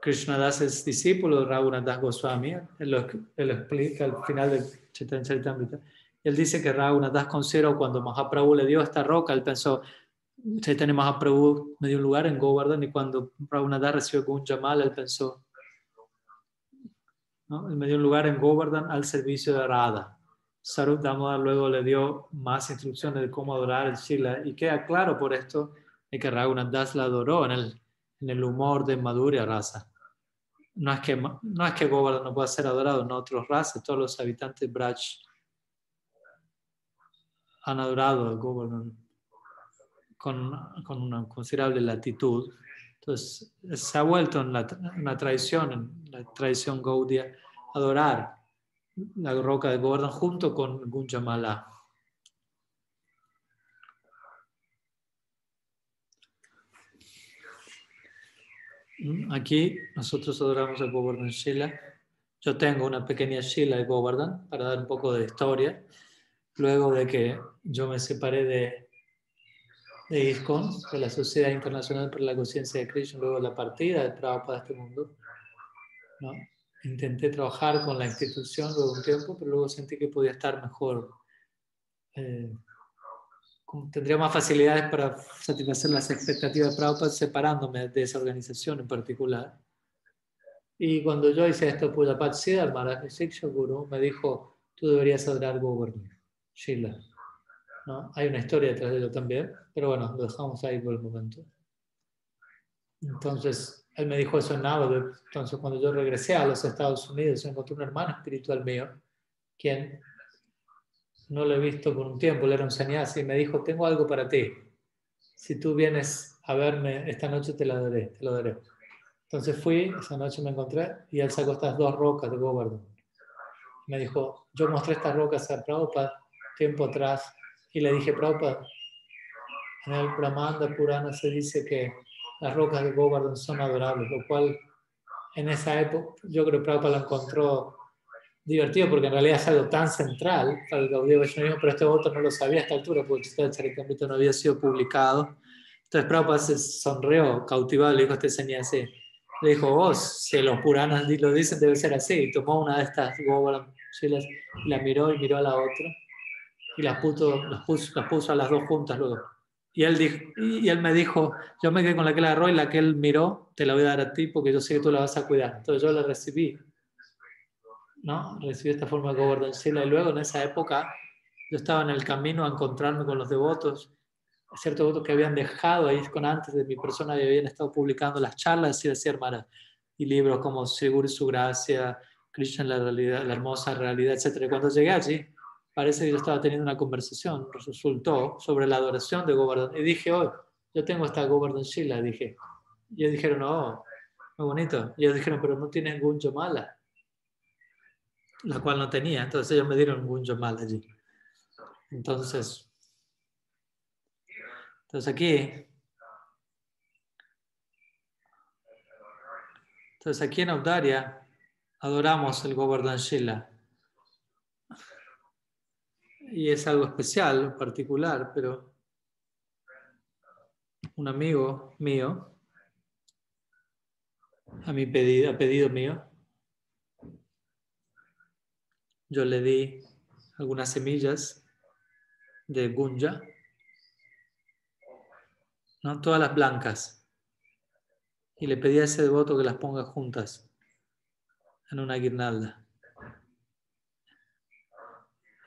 Krishna, Das es discípulo de Raghunath Goswami. Él lo, explica al final del Chaitanya Charitamrita. Él dice que Raghunath Das consideró cuando Mahaprabhu le dio esta roca, él pensó, Chaitanya Mahaprabhu me dio un lugar en Govardhan y cuando Prabhupada recibió Gunjamal, él pensó, ¿no? él me dio un lugar en Govardhan al servicio de Radha. Sarup Damodar luego le dio más instrucciones de cómo adorar el Shila y queda claro por esto de que Raghunath Das la adoró en el, en el humor de Madhurya Rasa. No es, que, no es que Govardhan no pueda ser adorado en otros razas, todos los habitantes de Braj han adorado a Govardhan con, con, una considerable latitud. Entonces, se ha vuelto en la, una tradición, la tradición Gaudia, adorar la roca de Govardhan junto con Gunjamala. Aquí nosotros adoramos a Govardhan Shila. Yo tengo una pequeña Shila de Govardhan para dar un poco de historia. Luego de que yo me separé de, de ISKCON, de la Sociedad Internacional para la Conciencia de Krishna, luego de la partida de Prabhupada de este mundo, ¿no? intenté trabajar con la institución luego un tiempo, pero luego sentí que podía estar mejor. Eh, tendría más facilidades para satisfacer las expectativas de Prabhupada separándome de esa organización en particular. Y cuando yo hice esto, Pujapat Siddhar Maharaj Siksha Guru me dijo, tú deberías adorar Govardhan, Shila. ¿No? Hay una historia detrás de ello también, pero bueno, lo dejamos ahí por el momento. Entonces, él me dijo eso en Navajo. Entonces, cuando yo regresé a los Estados Unidos, encontré un hermano espiritual mío, quien no lo he visto por un tiempo, él era un sannyasi, y me dijo, tengo algo para ti. Si tú vienes a verme esta noche, te lo daré, te lo daré. Entonces fui, esa noche me encontré, y él sacó estas dos rocas de Govardhan. Me dijo, yo mostré estas rocas a Prabhupada tiempo atrás, y le dije, Prabhupada, en el Brahmanda Purana se dice que las rocas de Govardhan son adorables, lo cual en esa época yo creo que Prabhupada lo encontró divertido porque en realidad es algo tan central para el Gaudiya Vaishnavismo, pero este otro no lo sabía a esta altura porque el Charitamrita no había sido publicado. Entonces Prabhupada se sonrió, cautivado, le dijo a este así, le dijo, vos, si los Puranas lo dicen, debe ser así. Y tomó una de estas Govardhan la miró y miró a la otra y las puso, las puso, las puso a las dos juntas luego. Y él, dijo, y él me dijo, yo me quedé con la que la agarró y la que él miró, te la voy a dar a ti porque yo sé que tú la vas a cuidar. Entonces yo la recibí. ¿No? Recibí esta forma de gobernanza y luego en esa época yo estaba en el camino a encontrarme con los devotos, ciertos devotos que habían dejado ahí con antes de mi persona y habían estado publicando las charlas y decía hermana y libros como Seguro y su gracia, Krishna la realidad, la hermosa realidad, etc. Y cuando llegué allí, parece que yo estaba teniendo una conversación, resultó, sobre la adoración de Govardhan. Y dije, oh, yo tengo esta Govardhan Shila, dije. Y ellos dijeron, oh, muy bonito. Y ellos dijeron, pero no tiene ningún Yomala, la cual no tenía. Entonces ellos me dieron un Yomala allí. Entonces, entonces aquí, entonces aquí en Audaria adoramos el Govardhan Shila y es algo especial, particular, pero un amigo mío, a mi pedido, a pedido mío, yo le di algunas semillas de gunja, ¿no? todas las blancas, y le pedí a ese devoto que las ponga juntas en una guirnalda.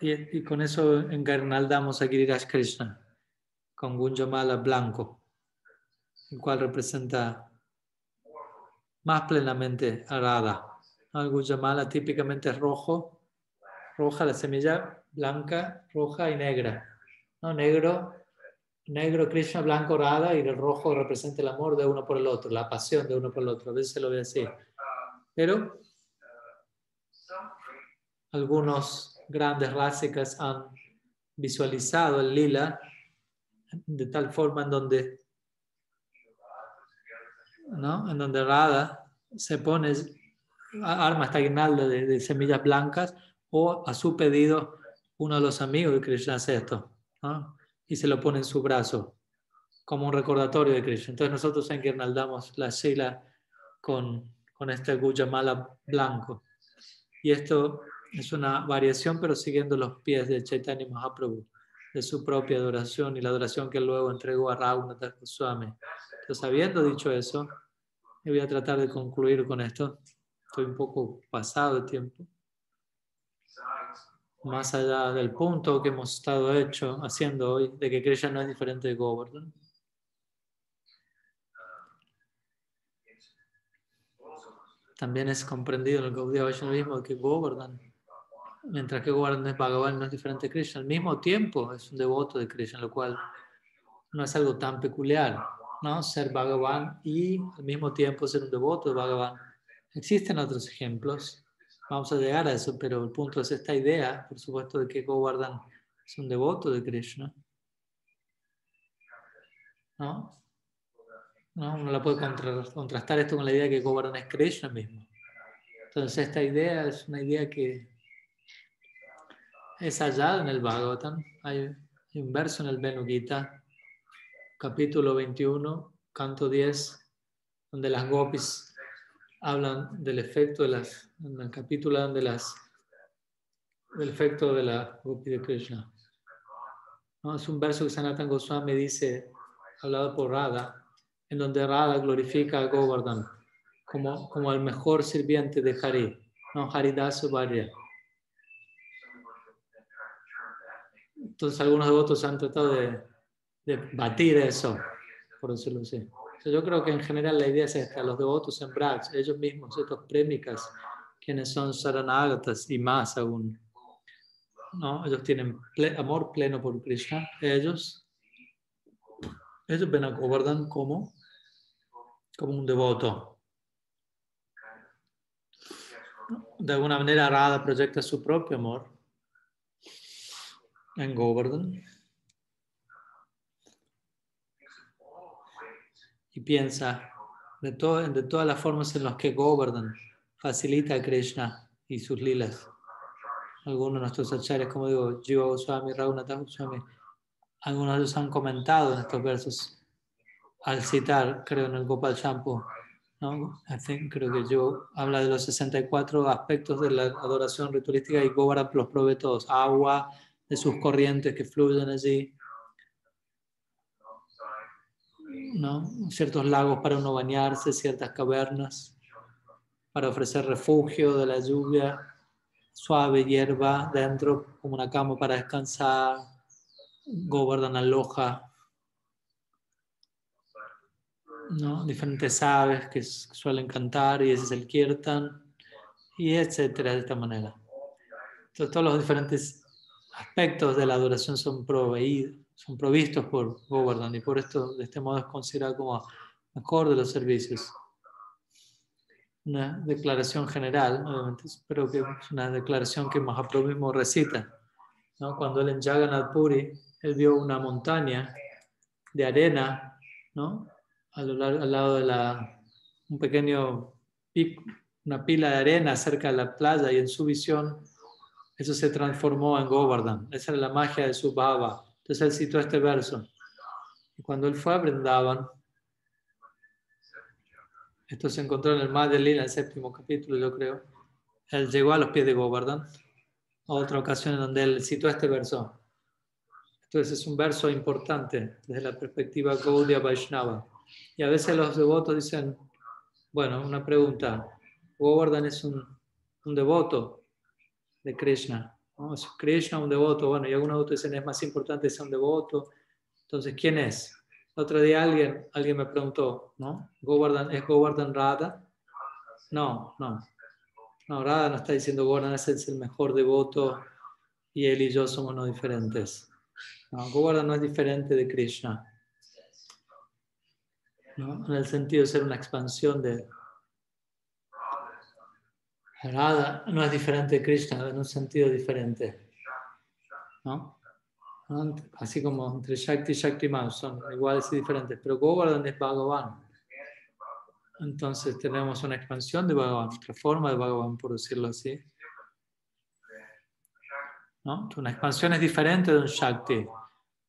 Y, con eso encarnaldamos a Giriraj Krishna con Gunjamala blanco, el cual representa más plenamente a Radha. El Gunjamala típicamente es rojo, roja la semilla, blanca, roja y negra. ¿no? Negro, negro Krishna, blanco Radha y el rojo representa el amor de uno por el otro, la pasión de uno por el otro. A veces lo ve así. Pero algunos grandes rásicas han visualizado el lila de tal forma en donde, ¿no? en donde Radha se pone, arma esta guirnalda de, semillas blancas o a su pedido uno de los amigos de Krishna hace esto y se lo pone en su brazo como un recordatorio de Krishna. Entonces nosotros enguirnaldamos la sila con, con este Gujamala blanco. Y esto es una variación, pero siguiendo los pies de Chaitanya Mahaprabhu. de su propia adoración y la adoración que luego entregó a Raghunath Goswami. Entonces, habiendo dicho eso, voy a tratar de concluir con esto. Estoy un poco pasado de tiempo. Más allá del punto que hemos estado hecho, haciendo hoy, de que Krishna no es diferente de Govardhan. También es comprendido en el Gaudiya Vaishnavismo que Govardhan, mientras que Govardhan es Bhagavan, no es diferente de Krishna, al mismo tiempo es un devoto de Krishna, lo cual no es algo tan peculiar, ¿no? Ser Bhagavan y al mismo tiempo ser un devoto de Bhagavan. Existen otros ejemplos, vamos a llegar a eso, pero el punto es esta idea, por supuesto, de que Govardhan es un devoto de Krishna. ¿No? ¿no? Uno la puede contrastar esto con la idea de que Govardhan es Krishna mismo. Entonces esta idea es una idea que es allá en el Bhagavatam. Hay, un verso en el Benu capítulo 21, canto 10, donde las gopis hablan del efecto de las, en el capítulo de las, del efecto de la gopi de Krishna. ¿No? Es un verso que Sanatan Goswami dice, hablado por Radha, en donde Radha glorifica a Govardhan como, como el mejor sirviente de Hari, ¿no? Haridasu Varya. Entonces algunos devotos han tratado de, de batir eso, por decirlo así. Yo creo que en general la idea es esta, los devotos en Braj, ellos mismos, estos prémicas, quienes son Saranagatas y más aún, ¿no? ellos tienen amor pleno por Krishna, ellos, ellos ven a Govardhan como como un devoto. De alguna manera Radha proyecta su propio amor en Govardhan y piensa de, de todas las formas en las que Govardhan facilita a Krishna y sus lilas. Algunos de nuestros acharyas, como digo, Jiva Goswami, Raghunath Goswami, algunos de ellos han comentado en estos versos al citar, creo, en el Gopal Shampoo, ¿no? creo que yo habla de los 64 aspectos de la adoración ritualística y Govardhan los provee todos. Agua, de sus corrientes que fluyen allí, ¿no? ciertos lagos para uno bañarse, ciertas cavernas para ofrecer refugio de la lluvia, suave hierba dentro como una cama para descansar, Govardhan aloja ¿no? diferentes aves que suelen cantar y ese es el kirtan, y etcétera, de esta manera. Entonces, todos los diferentes aspectos de la adoración son, proveídos, son provistos por Govardhan y por esto, de este modo, es considerado como mejor de los servicios. Una declaración general, obviamente, pero que es una declaración que Mahaprabhu mismo recita. ¿no? Cuando él en Jagannath Puri, él vio una montaña de arena, ¿no? al, lado de la, un pequeño una pila de arena cerca de la playa y en su visión eso se transformó en Govardhan. Esa era la magia de su baba. Entonces él citó este verso. Y cuando él fue a Brindavan, esto se encontró en el Madeleine, el séptimo capítulo, yo creo. Él llegó a los pies de Govardhan. Otra ocasión en donde él citó este verso. Entonces es un verso importante desde la perspectiva Gaudiya Vaishnava. Y a veces los devotos dicen, bueno, una pregunta, Govardhan es un, un devoto de Krishna. ¿No? ¿Es Krishna un devoto? Bueno, y algunos devotos dicen, es más importante ser un devoto. Entonces, ¿quién es? otro día alguien, alguien me preguntó, ¿no? ¿Govardhan, ¿Es Govardhan Radha? No, no. No, Radha no está diciendo Govardhan es el mejor devoto y él y yo somos no diferentes. No, Govardhan no es diferente de Krishna en el sentido de ser una expansión de Radha, no es diferente de Krishna, en un sentido diferente. ¿no? Así como entre Shakti y Shaktiman son iguales y diferentes, pero Govardhan es Bhagavan. Entonces tenemos una expansión de Bhagavan, otra forma de Bhagavan, por decirlo así. ¿No? Una expansión es diferente de un Shakti.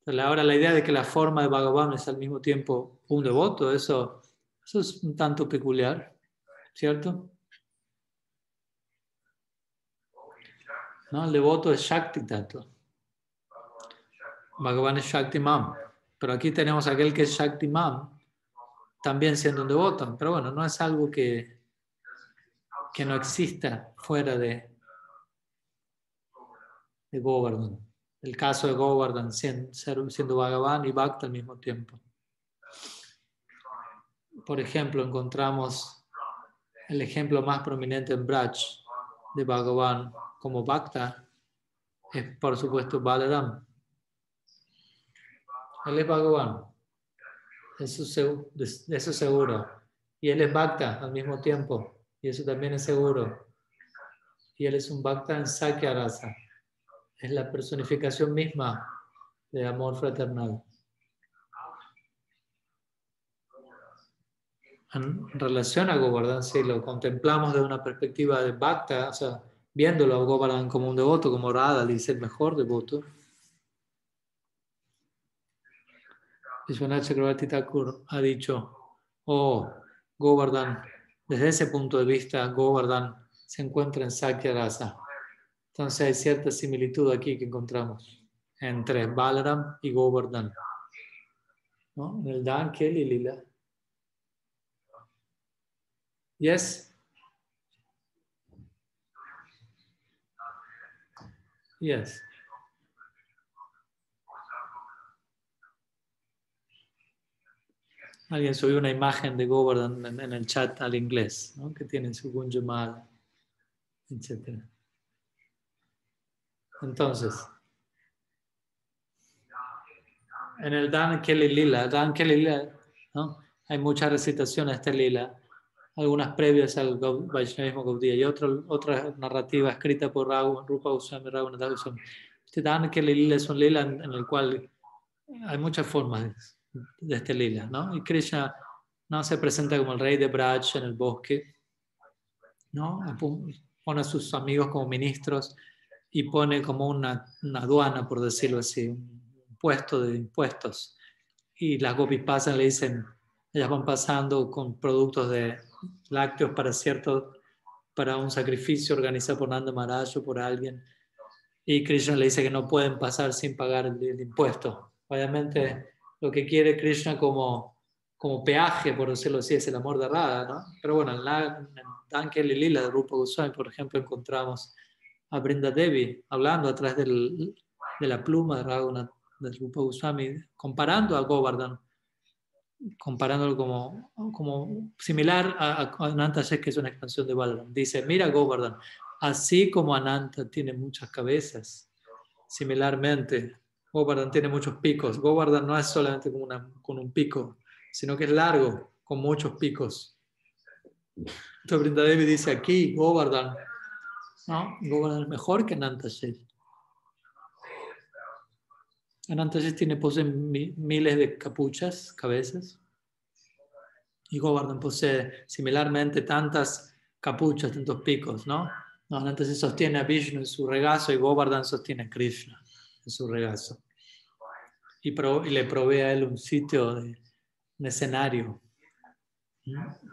Ahora la idea de que la forma de Bhagavan es al mismo tiempo un devoto, eso, eso es un tanto peculiar, ¿cierto? ¿No? El devoto es Shakti Tato. Bhagavan es Shaktiman. Pero aquí tenemos aquel que es Shaktiman, también siendo un devoto. Pero bueno, no es algo que, que no exista fuera de, de Govardhan. El caso de Govardhan siendo, siendo Bhagavan y Bhakta al mismo tiempo. Por ejemplo, encontramos el ejemplo más prominente en Braj de Bhagavan como Bhakta, es por supuesto Balaram. Él es Bhagavan, eso, eso seguro. Y él es Bhakta al mismo tiempo, y eso también es seguro. Y él es un Bhakta en Sakya Rasa es la personificación misma de amor fraternal. En relación a Govardhan, si lo contemplamos de una perspectiva de Bhakta, o sea, viéndolo a Govardhan como un devoto, como Radha dice el mejor devoto, Vishwanath Chakravarti Thakur ha dicho, oh, Govardhan, desde ese punto de vista, Govardhan se encuentra en Sakya Rasa. Entonces hay cierta similitud aquí que encontramos entre Balaram y Govardhan. ¿No? En el Dan, Kelly y Lila. Yes? Yes. Alguien subió una imagen de Govardhan en, el chat al inglés, ¿no? que tiene su Gunjamal, etcétera. Entonces, en el Dan Kelly Lila, Dan Kelly Lila, ¿no? hay muchas recitaciones de este Lila, algunas previas al Vaishnavismo Gaudiya y otra, narrativa escrita por Rupa Goswami, Raghunath Goswami. Este Kelly Lila es un Lila en, el cual hay muchas formas de, este Lila, ¿no? Y Krishna no se presenta como el rey de Braj en el bosque, ¿no? Pone a sus amigos como ministros y pone como una, aduana, por decirlo así, un puesto de impuestos. Y las gopis pasan, le dicen, ellas van pasando con productos de lácteos para cierto, para un sacrificio organizado por Nanda Maharaj o por alguien. Y Krishna le dice que no pueden pasar sin pagar el, impuesto. Obviamente lo que quiere Krishna como, como peaje, por decirlo así, es el amor de Radha, ¿no? Pero bueno, en, la, en Lila de Rupa Goswami, por ejemplo, encontramos a Brenda Devi, hablando a través del, de la pluma de Raghunath, de Rupa Goswami, comparando a Govardhan, comparándolo como, como similar a, a Ananta que es una expansión de Balaram. Dice, mira Govardhan, así como Ananta tiene muchas cabezas, similarmente Govardhan tiene muchos picos. Govardhan no es solamente como una, con un pico, sino que es largo, con muchos picos. Entonces Brinda Devi dice aquí, Govardhan ¿no? Govardhan es mejor que Anantashet. Anantashet tiene, posee miles de capuchas, cabezas. Y Govardhan posee similarmente tantas capuchas, tantos picos, ¿no? no sostiene a Vishnu en su regazo y Govardhan sostiene a Krishna en su regazo. Y, le provee a él un sitio de, un escenario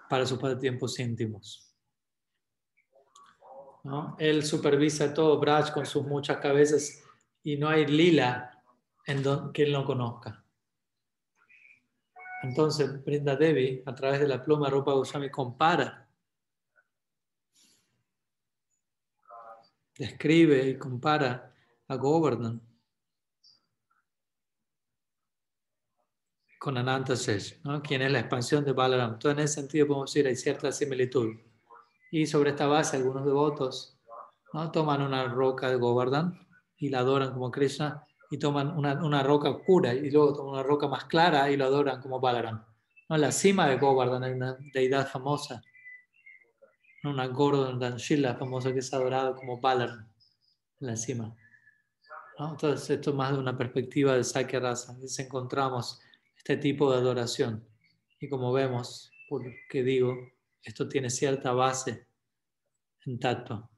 para sus tiempos íntimos. Él supervisa todo Braj con sus muchas cabezas y no hay lila en que él no conozca. Entonces, Brinda Devi, a través de la pluma Rupa Goswami, compara, describe y compara a Govardhan con Ananta Sesh, ¿no? quien es la expansión de Balaram. Entonces, en ese sentido, podemos decir hay cierta similitud. Y sobre esta base, algunos devotos ¿no? toman una roca de Govardhan y la adoran como Krishna, y toman una, una, roca oscura y luego toman una roca más clara y la adoran como Balaram. ¿no? En la cima de Govardhan hay una deidad famosa, una Shila famosa que es adorada como Balaram en la cima. Entonces, esto es más de una perspectiva de Sakya Rasa. encontramos este tipo de adoración. Y como vemos, por que digo, esto tiene cierta base en tato.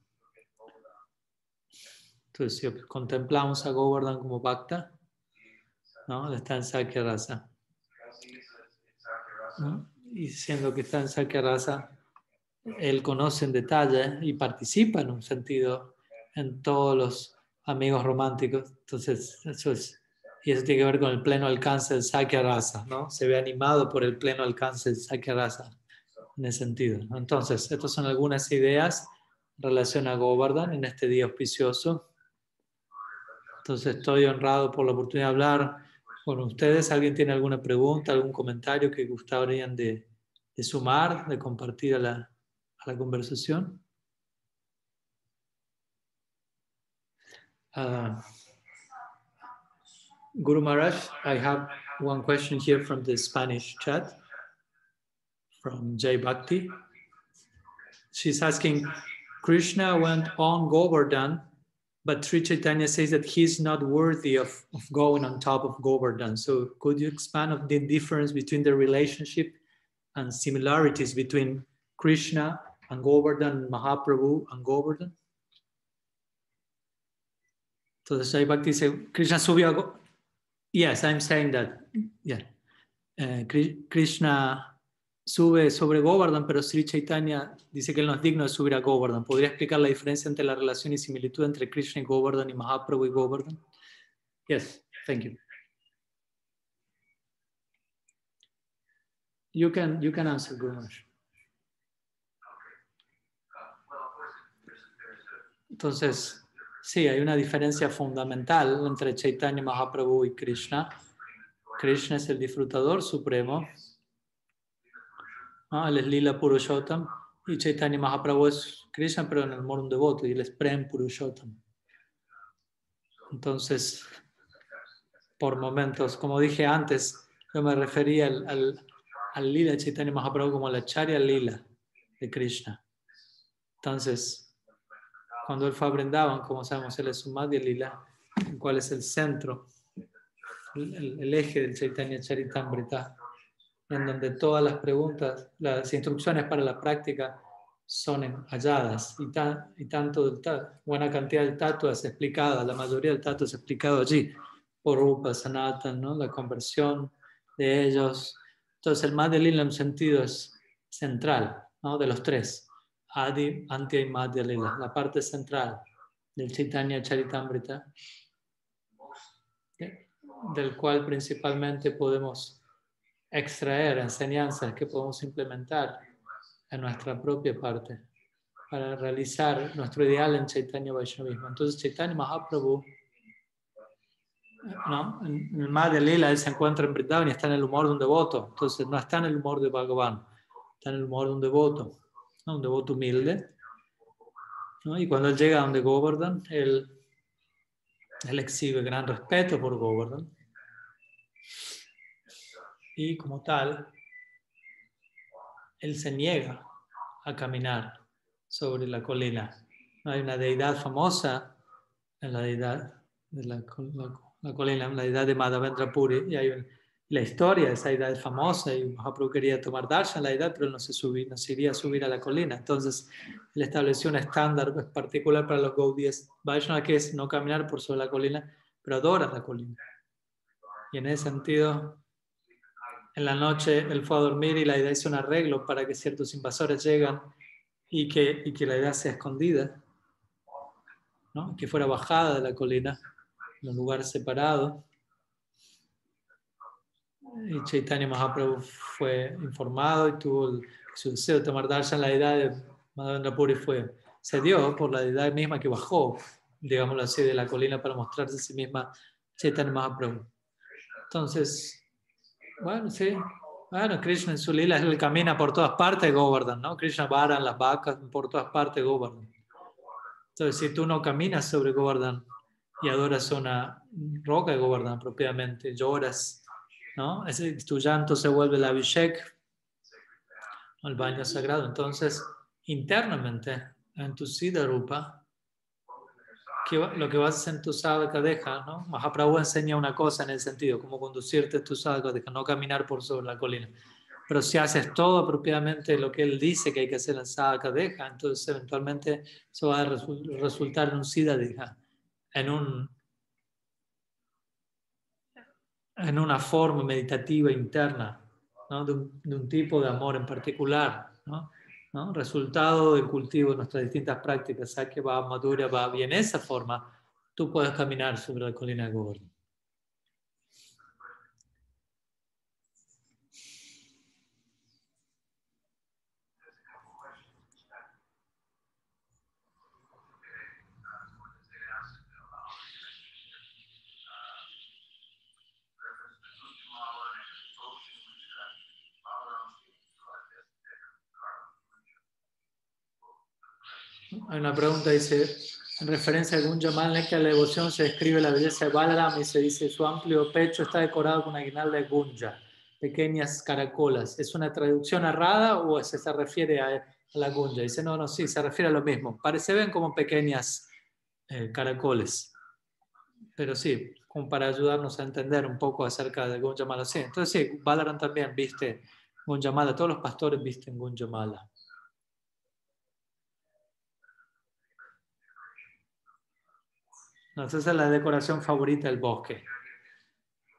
Entonces, si contemplamos a Govardhan como Bhakta, ¿no? está en Sakya Rasa. Y siendo que está en Sakya Rasa, él conoce en detalle y participa en un sentido en todos los amigos románticos. Entonces, eso es Y eso tiene que ver con el pleno alcance del Sakya Rasa, ¿no? Se ve animado por el pleno alcance del Sakya Rasa, en ese sentido. Entonces, estas son algunas ideas en relación a Govardhan en este día auspicioso. Entonces, estoy honrado por la oportunidad de hablar con ustedes. ¿Alguien tiene alguna pregunta, algún comentario que gustarían de, de sumar, de compartir a la, a conversación? Uh, Guru Maharaj, I have one question here from the Spanish chat from Jay Bhakti. She's asking, Krishna went on Govardhan, but Sri Chaitanya says that he's not worthy of, of going on top of Govardhan. So could you expand on the difference between the relationship and similarities between Krishna and Govardhan, Mahaprabhu and Govardhan? Entonces Jay Bhakti dice, Krishna subió Yes, I'm saying that. Yeah. Uh, Krishna sube sobre Govardhan, pero Sri Chaitanya dice que él no es digno de subir a Govardhan. ¿Podría explicar la diferencia entre la relación y similitud entre Krishna y Govardhan y Mahaprabhu y Govardhan? Yes, thank you. You can, you can answer, Guru Entonces, Sí, hay una diferencia fundamental entre Chaitanya Mahaprabhu y Krishna. Krishna es el disfrutador supremo. Él es Lila Purushottam. Y Chaitanya Mahaprabhu es Krishna, pero en el modo devoto. Y él es Prem Purushottam. Entonces, por momentos, como dije antes, yo me refería al, al, al Lila Chaitanya Mahaprabhu como la Charya Lila de Krishna. Entonces, cuando él fue a Brindavan, como sabemos, él es un Madhya Lila, cuál es el centro, el, eje del Chaitanya Charitamrita, en donde todas las preguntas, las instrucciones para la práctica son halladas y, y tanto buena cantidad del tato es explicada, la mayoría del tato es explicado allí por Rupa, Sanatan, ¿no? la conversión de ellos. Entonces el Madhya en un sentido es central ¿no? de los tres. Adi Antya y Madhya Lila, la parte central del Chaitanya Charitamrita, del cual principalmente podemos extraer enseñanzas que podemos implementar en nuestra propia parte para realizar nuestro ideal en Chaitanya Vaishnavismo. Entonces Chaitanya Mahaprabhu, ¿no? en el Madhya Lila, él se encuentra en Vrindavan y está en el humor de un devoto. Entonces no está en el humor de Bhagavan, está en el humor de un devoto un devoto humilde. Y cuando él llega a donde Govardhan, él, él exhibe gran respeto por Govardhan. Y como tal, él se niega a caminar sobre la colina. Hay una deidad famosa en la deidad de la, colina, la deidad de Madhavendra Puri, y hay un, la historia, esa idea es famosa y Mahaprabhu quería tomar darshan la edad, pero no se, subía, no se iría a subir a la colina. Entonces, él estableció un estándar particular para los Gaudíes Vaishnava, que es no caminar por sobre la colina, pero adorar la colina. Y en ese sentido, en la noche él fue a dormir y la idea hizo un arreglo para que ciertos invasores llegan y que, y que la idea sea escondida, ¿no? que fuera bajada de la colina, en un lugar separado y Chaitanya Mahaprabhu fue informado y tuvo el, su deseo de tomar darshan. La edad de Madhavendra Puri fue, se dio por la edad misma que bajó, digámoslo así, de la colina para mostrarse a sí misma Chaitanya Mahaprabhu. Entonces, bueno, sí. Bueno, Krishna en su lila, él camina por todas partes Govardhan, ¿no? Krishna vara las vacas por todas partes Govardhan. Entonces, si tú no caminas sobre Govardhan y adoras una roca de Govardhan propiamente, lloras ¿no? Ese, tu llanto se vuelve la Abhishek, el baño sagrado. Entonces, internamente, en tu Siddha Rupa, lo que vas a hacer en tu sadhaka deja, ¿no? Mahaprabhu enseña una cosa en el sentido, cómo conducirte en tu sadhaka deja, no caminar por sobre la colina. Pero si haces todo apropiadamente lo que él dice que hay que hacer en sadhaka deja, entonces eventualmente eso va a resultar en un siddha deja, en un en una forma meditativa interna, ¿no? de, un, tipo de amor en particular, ¿no? ¿No? resultado del cultivo de nuestras distintas prácticas, que va madura, va bien esa forma, tú puedes caminar sobre la colina de. Hay una pregunta, dice, en referencia a algún Yamal, que la devoción se describe la belleza de Balaram y se dice, su amplio pecho está decorado con una guirnalda de Gunja, pequeñas caracolas. ¿Es una traducción errada o se, se refiere a, la Gunja? Dice, no, no, sí, se refiere a lo mismo. Parece ven como pequeñas eh, caracoles. Pero sí, como para ayudarnos a entender un poco acerca de Gunjamala. Sí, entonces sí, Balaram también viste Gunjamala, todos los pastores visten Gunjamala. Entonces esa es la decoración favorita del bosque.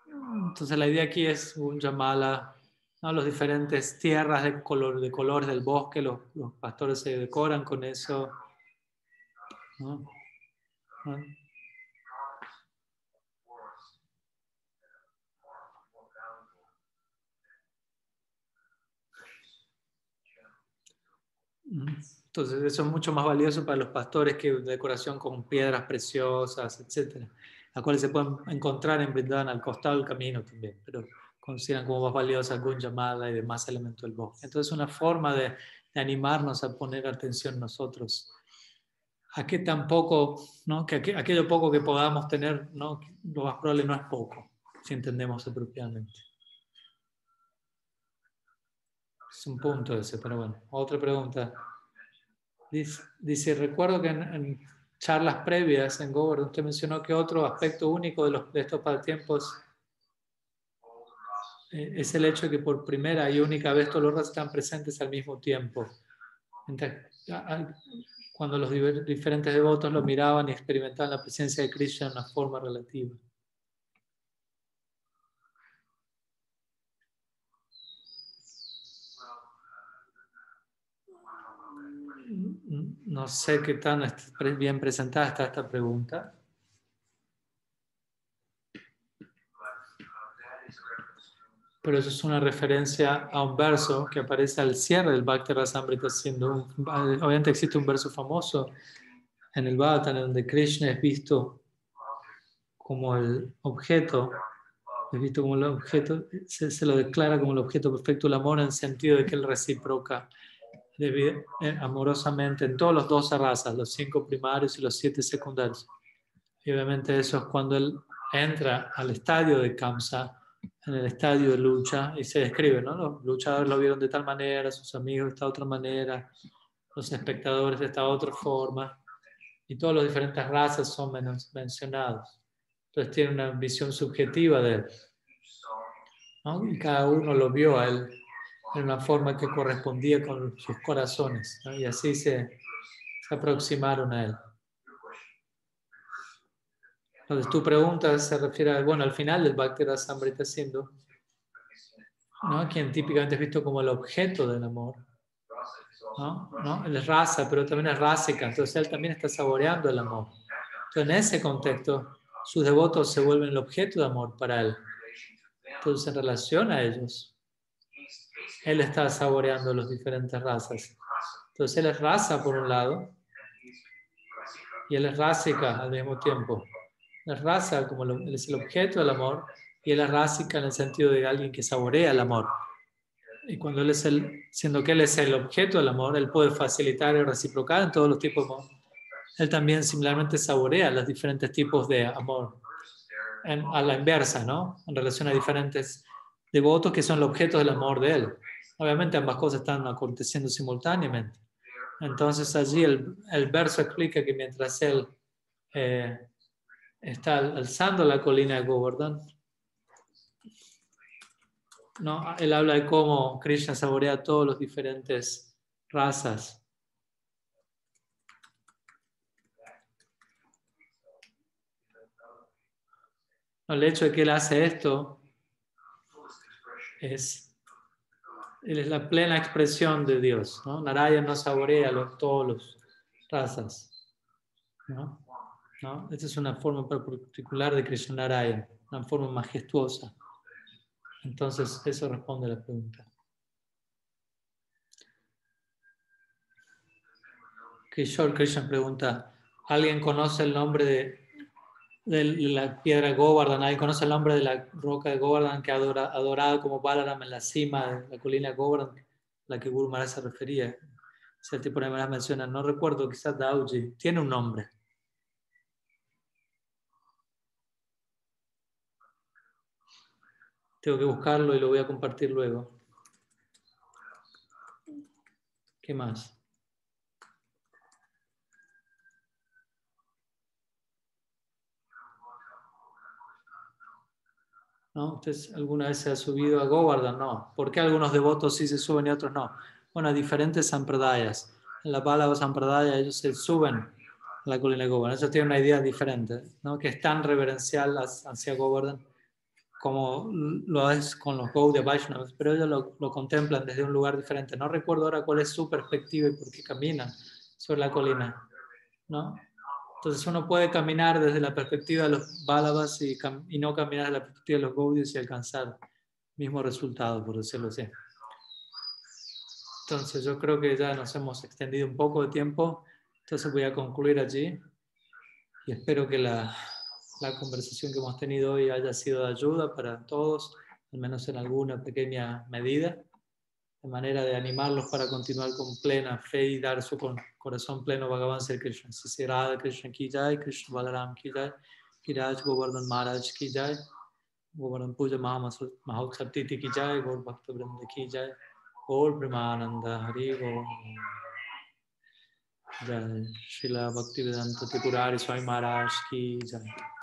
Entonces la idea aquí es Gunjamala, ¿no? los diferentes tierras de, color, de colores del bosque, los, pastores se decoran con eso. ¿no? Entonces eso es mucho más valioso para los pastores que decoración con piedras preciosas, etcétera, las cuales se pueden encontrar en Brindavan al costado del camino también, pero consideran como más valiosa algún llamada y demás elementos del bosque. Entonces una forma de, de animarnos a poner atención nosotros a que tampoco, ¿no? que aquello poco que podamos tener, ¿no? lo más probable no es poco, si entendemos apropiadamente. Es un punto ese, pero bueno. Otra pregunta. Dice, recuerdo que en, charlas previas en Govern usted mencionó que otro aspecto único de, los, de estos pasatiempos eh, es el hecho de que por primera y única vez todos los razas están presentes al mismo tiempo. cuando los diferentes devotos lo miraban y experimentaban la presencia de Krishna en una forma relativa. No sé qué tan bien presentada está esta pregunta. Pero eso es una referencia a un verso que aparece al cierre del Bhakti Rasamrita, siendo obviamente existe un verso famoso en el Bhagavatam donde Krishna es visto como el objeto, es visto como el objeto, se, lo declara como el objeto perfecto del amor en el sentido de que él reciproca amorosamente en todos los 12 razas, los cinco primarios y los siete secundarios. Y obviamente eso es cuando él entra al estadio de Kamsa, en el estadio de lucha, y se describe, ¿no? Los luchadores lo vieron de tal manera, sus amigos de esta otra manera, los espectadores de esta otra forma, y todas las diferentes razas son mencionados. Entonces tiene una visión subjetiva de él. ¿no? Y cada uno lo vio a él en una forma que correspondía con sus corazones, y así se, aproximaron a él. Entonces tu pregunta se refiere a, bueno, al final del Bhakti Rasamrita siendo, ¿no? quien típicamente es visto como el objeto del amor. ¿no? ¿no? Él es raza, pero también es rásica, entonces él también está saboreando el amor. Entonces en ese contexto, sus devotos se vuelven el objeto de amor para él. Entonces en relación a ellos, él está saboreando las diferentes razas. Entonces él es raza por un lado y él es rásica al mismo tiempo. La raza como él es el objeto del amor y él es rásica en el sentido de alguien que saborea el amor. Y cuando él es el, siendo que él es el objeto del amor, él puede facilitar y reciprocar en todos los tipos de amor. Él también similarmente saborea los diferentes tipos de amor. a la inversa, ¿no? En relación a diferentes devotos que son el objeto del amor de él. Obviamente ambas cosas están aconteciendo simultáneamente. Entonces allí el, verso explica que mientras él eh, está alzando la colina de Govardhan, ¿no? él habla de cómo Krishna saborea todas las diferentes razas. El hecho de que él hace esto es él es la plena expresión de Dios. ¿no? Narayana no saborea los, todos los razas. ¿no? ¿no? Es una forma particular de Krishna Narayana, una forma majestuosa. Entonces, eso responde a la pregunta. Pregunta, ¿alguien conoce el nombre de de la piedra Govardhan, ahí conoce el nombre de la roca de Govardhan que ha adorado como Balaram en la cima de la colina Govardhan, la que Guru Maharaj se refería. El tipo de me menciona, no recuerdo, quizás Dauji, tiene un nombre. Tengo que buscarlo y lo voy a compartir luego. ¿Qué más? ¿No? ¿Usted alguna vez se ha subido a Govardhan? No. ¿Por qué algunos devotos sí se suben y otros no? Bueno, diferentes sampradayas. En la Pala Sampradaya ellos se suben a la colina de Govardhan. Ellos tienen una idea diferente, ¿no? que es tan reverencial hacia Govardhan como lo es con los Gaudiya Vaishnavas, pero ellos lo, lo, contemplan desde un lugar diferente. No recuerdo ahora cuál es su perspectiva y por qué caminan sobre la colina. ¿no? Entonces uno puede caminar desde la perspectiva de los Balavas y, y no caminar desde la perspectiva de los Gaudis y alcanzar el mismo resultado, por decirlo así. Entonces yo creo que ya nos hemos extendido un poco de tiempo, entonces voy a concluir allí y espero que la, la conversación que hemos tenido hoy haya sido de ayuda para todos, al menos en alguna pequeña medida, de manera de animarlos para continuar con plena fe y dar su corazón pleno a Bhagavan Sri Krishna. Si Radha Krishna ki jai, Krishna Balaram ki jai, Kiraj Govardhan Maharaj ki jai, Govardhan Puja Mahotsav ki jai, Gaur Bhakta Vrinda ki jai, Gaur Premananda Hari Gaur. Jai Srila Bhaktivedanta Tripurari Swami Maharaj ki jai.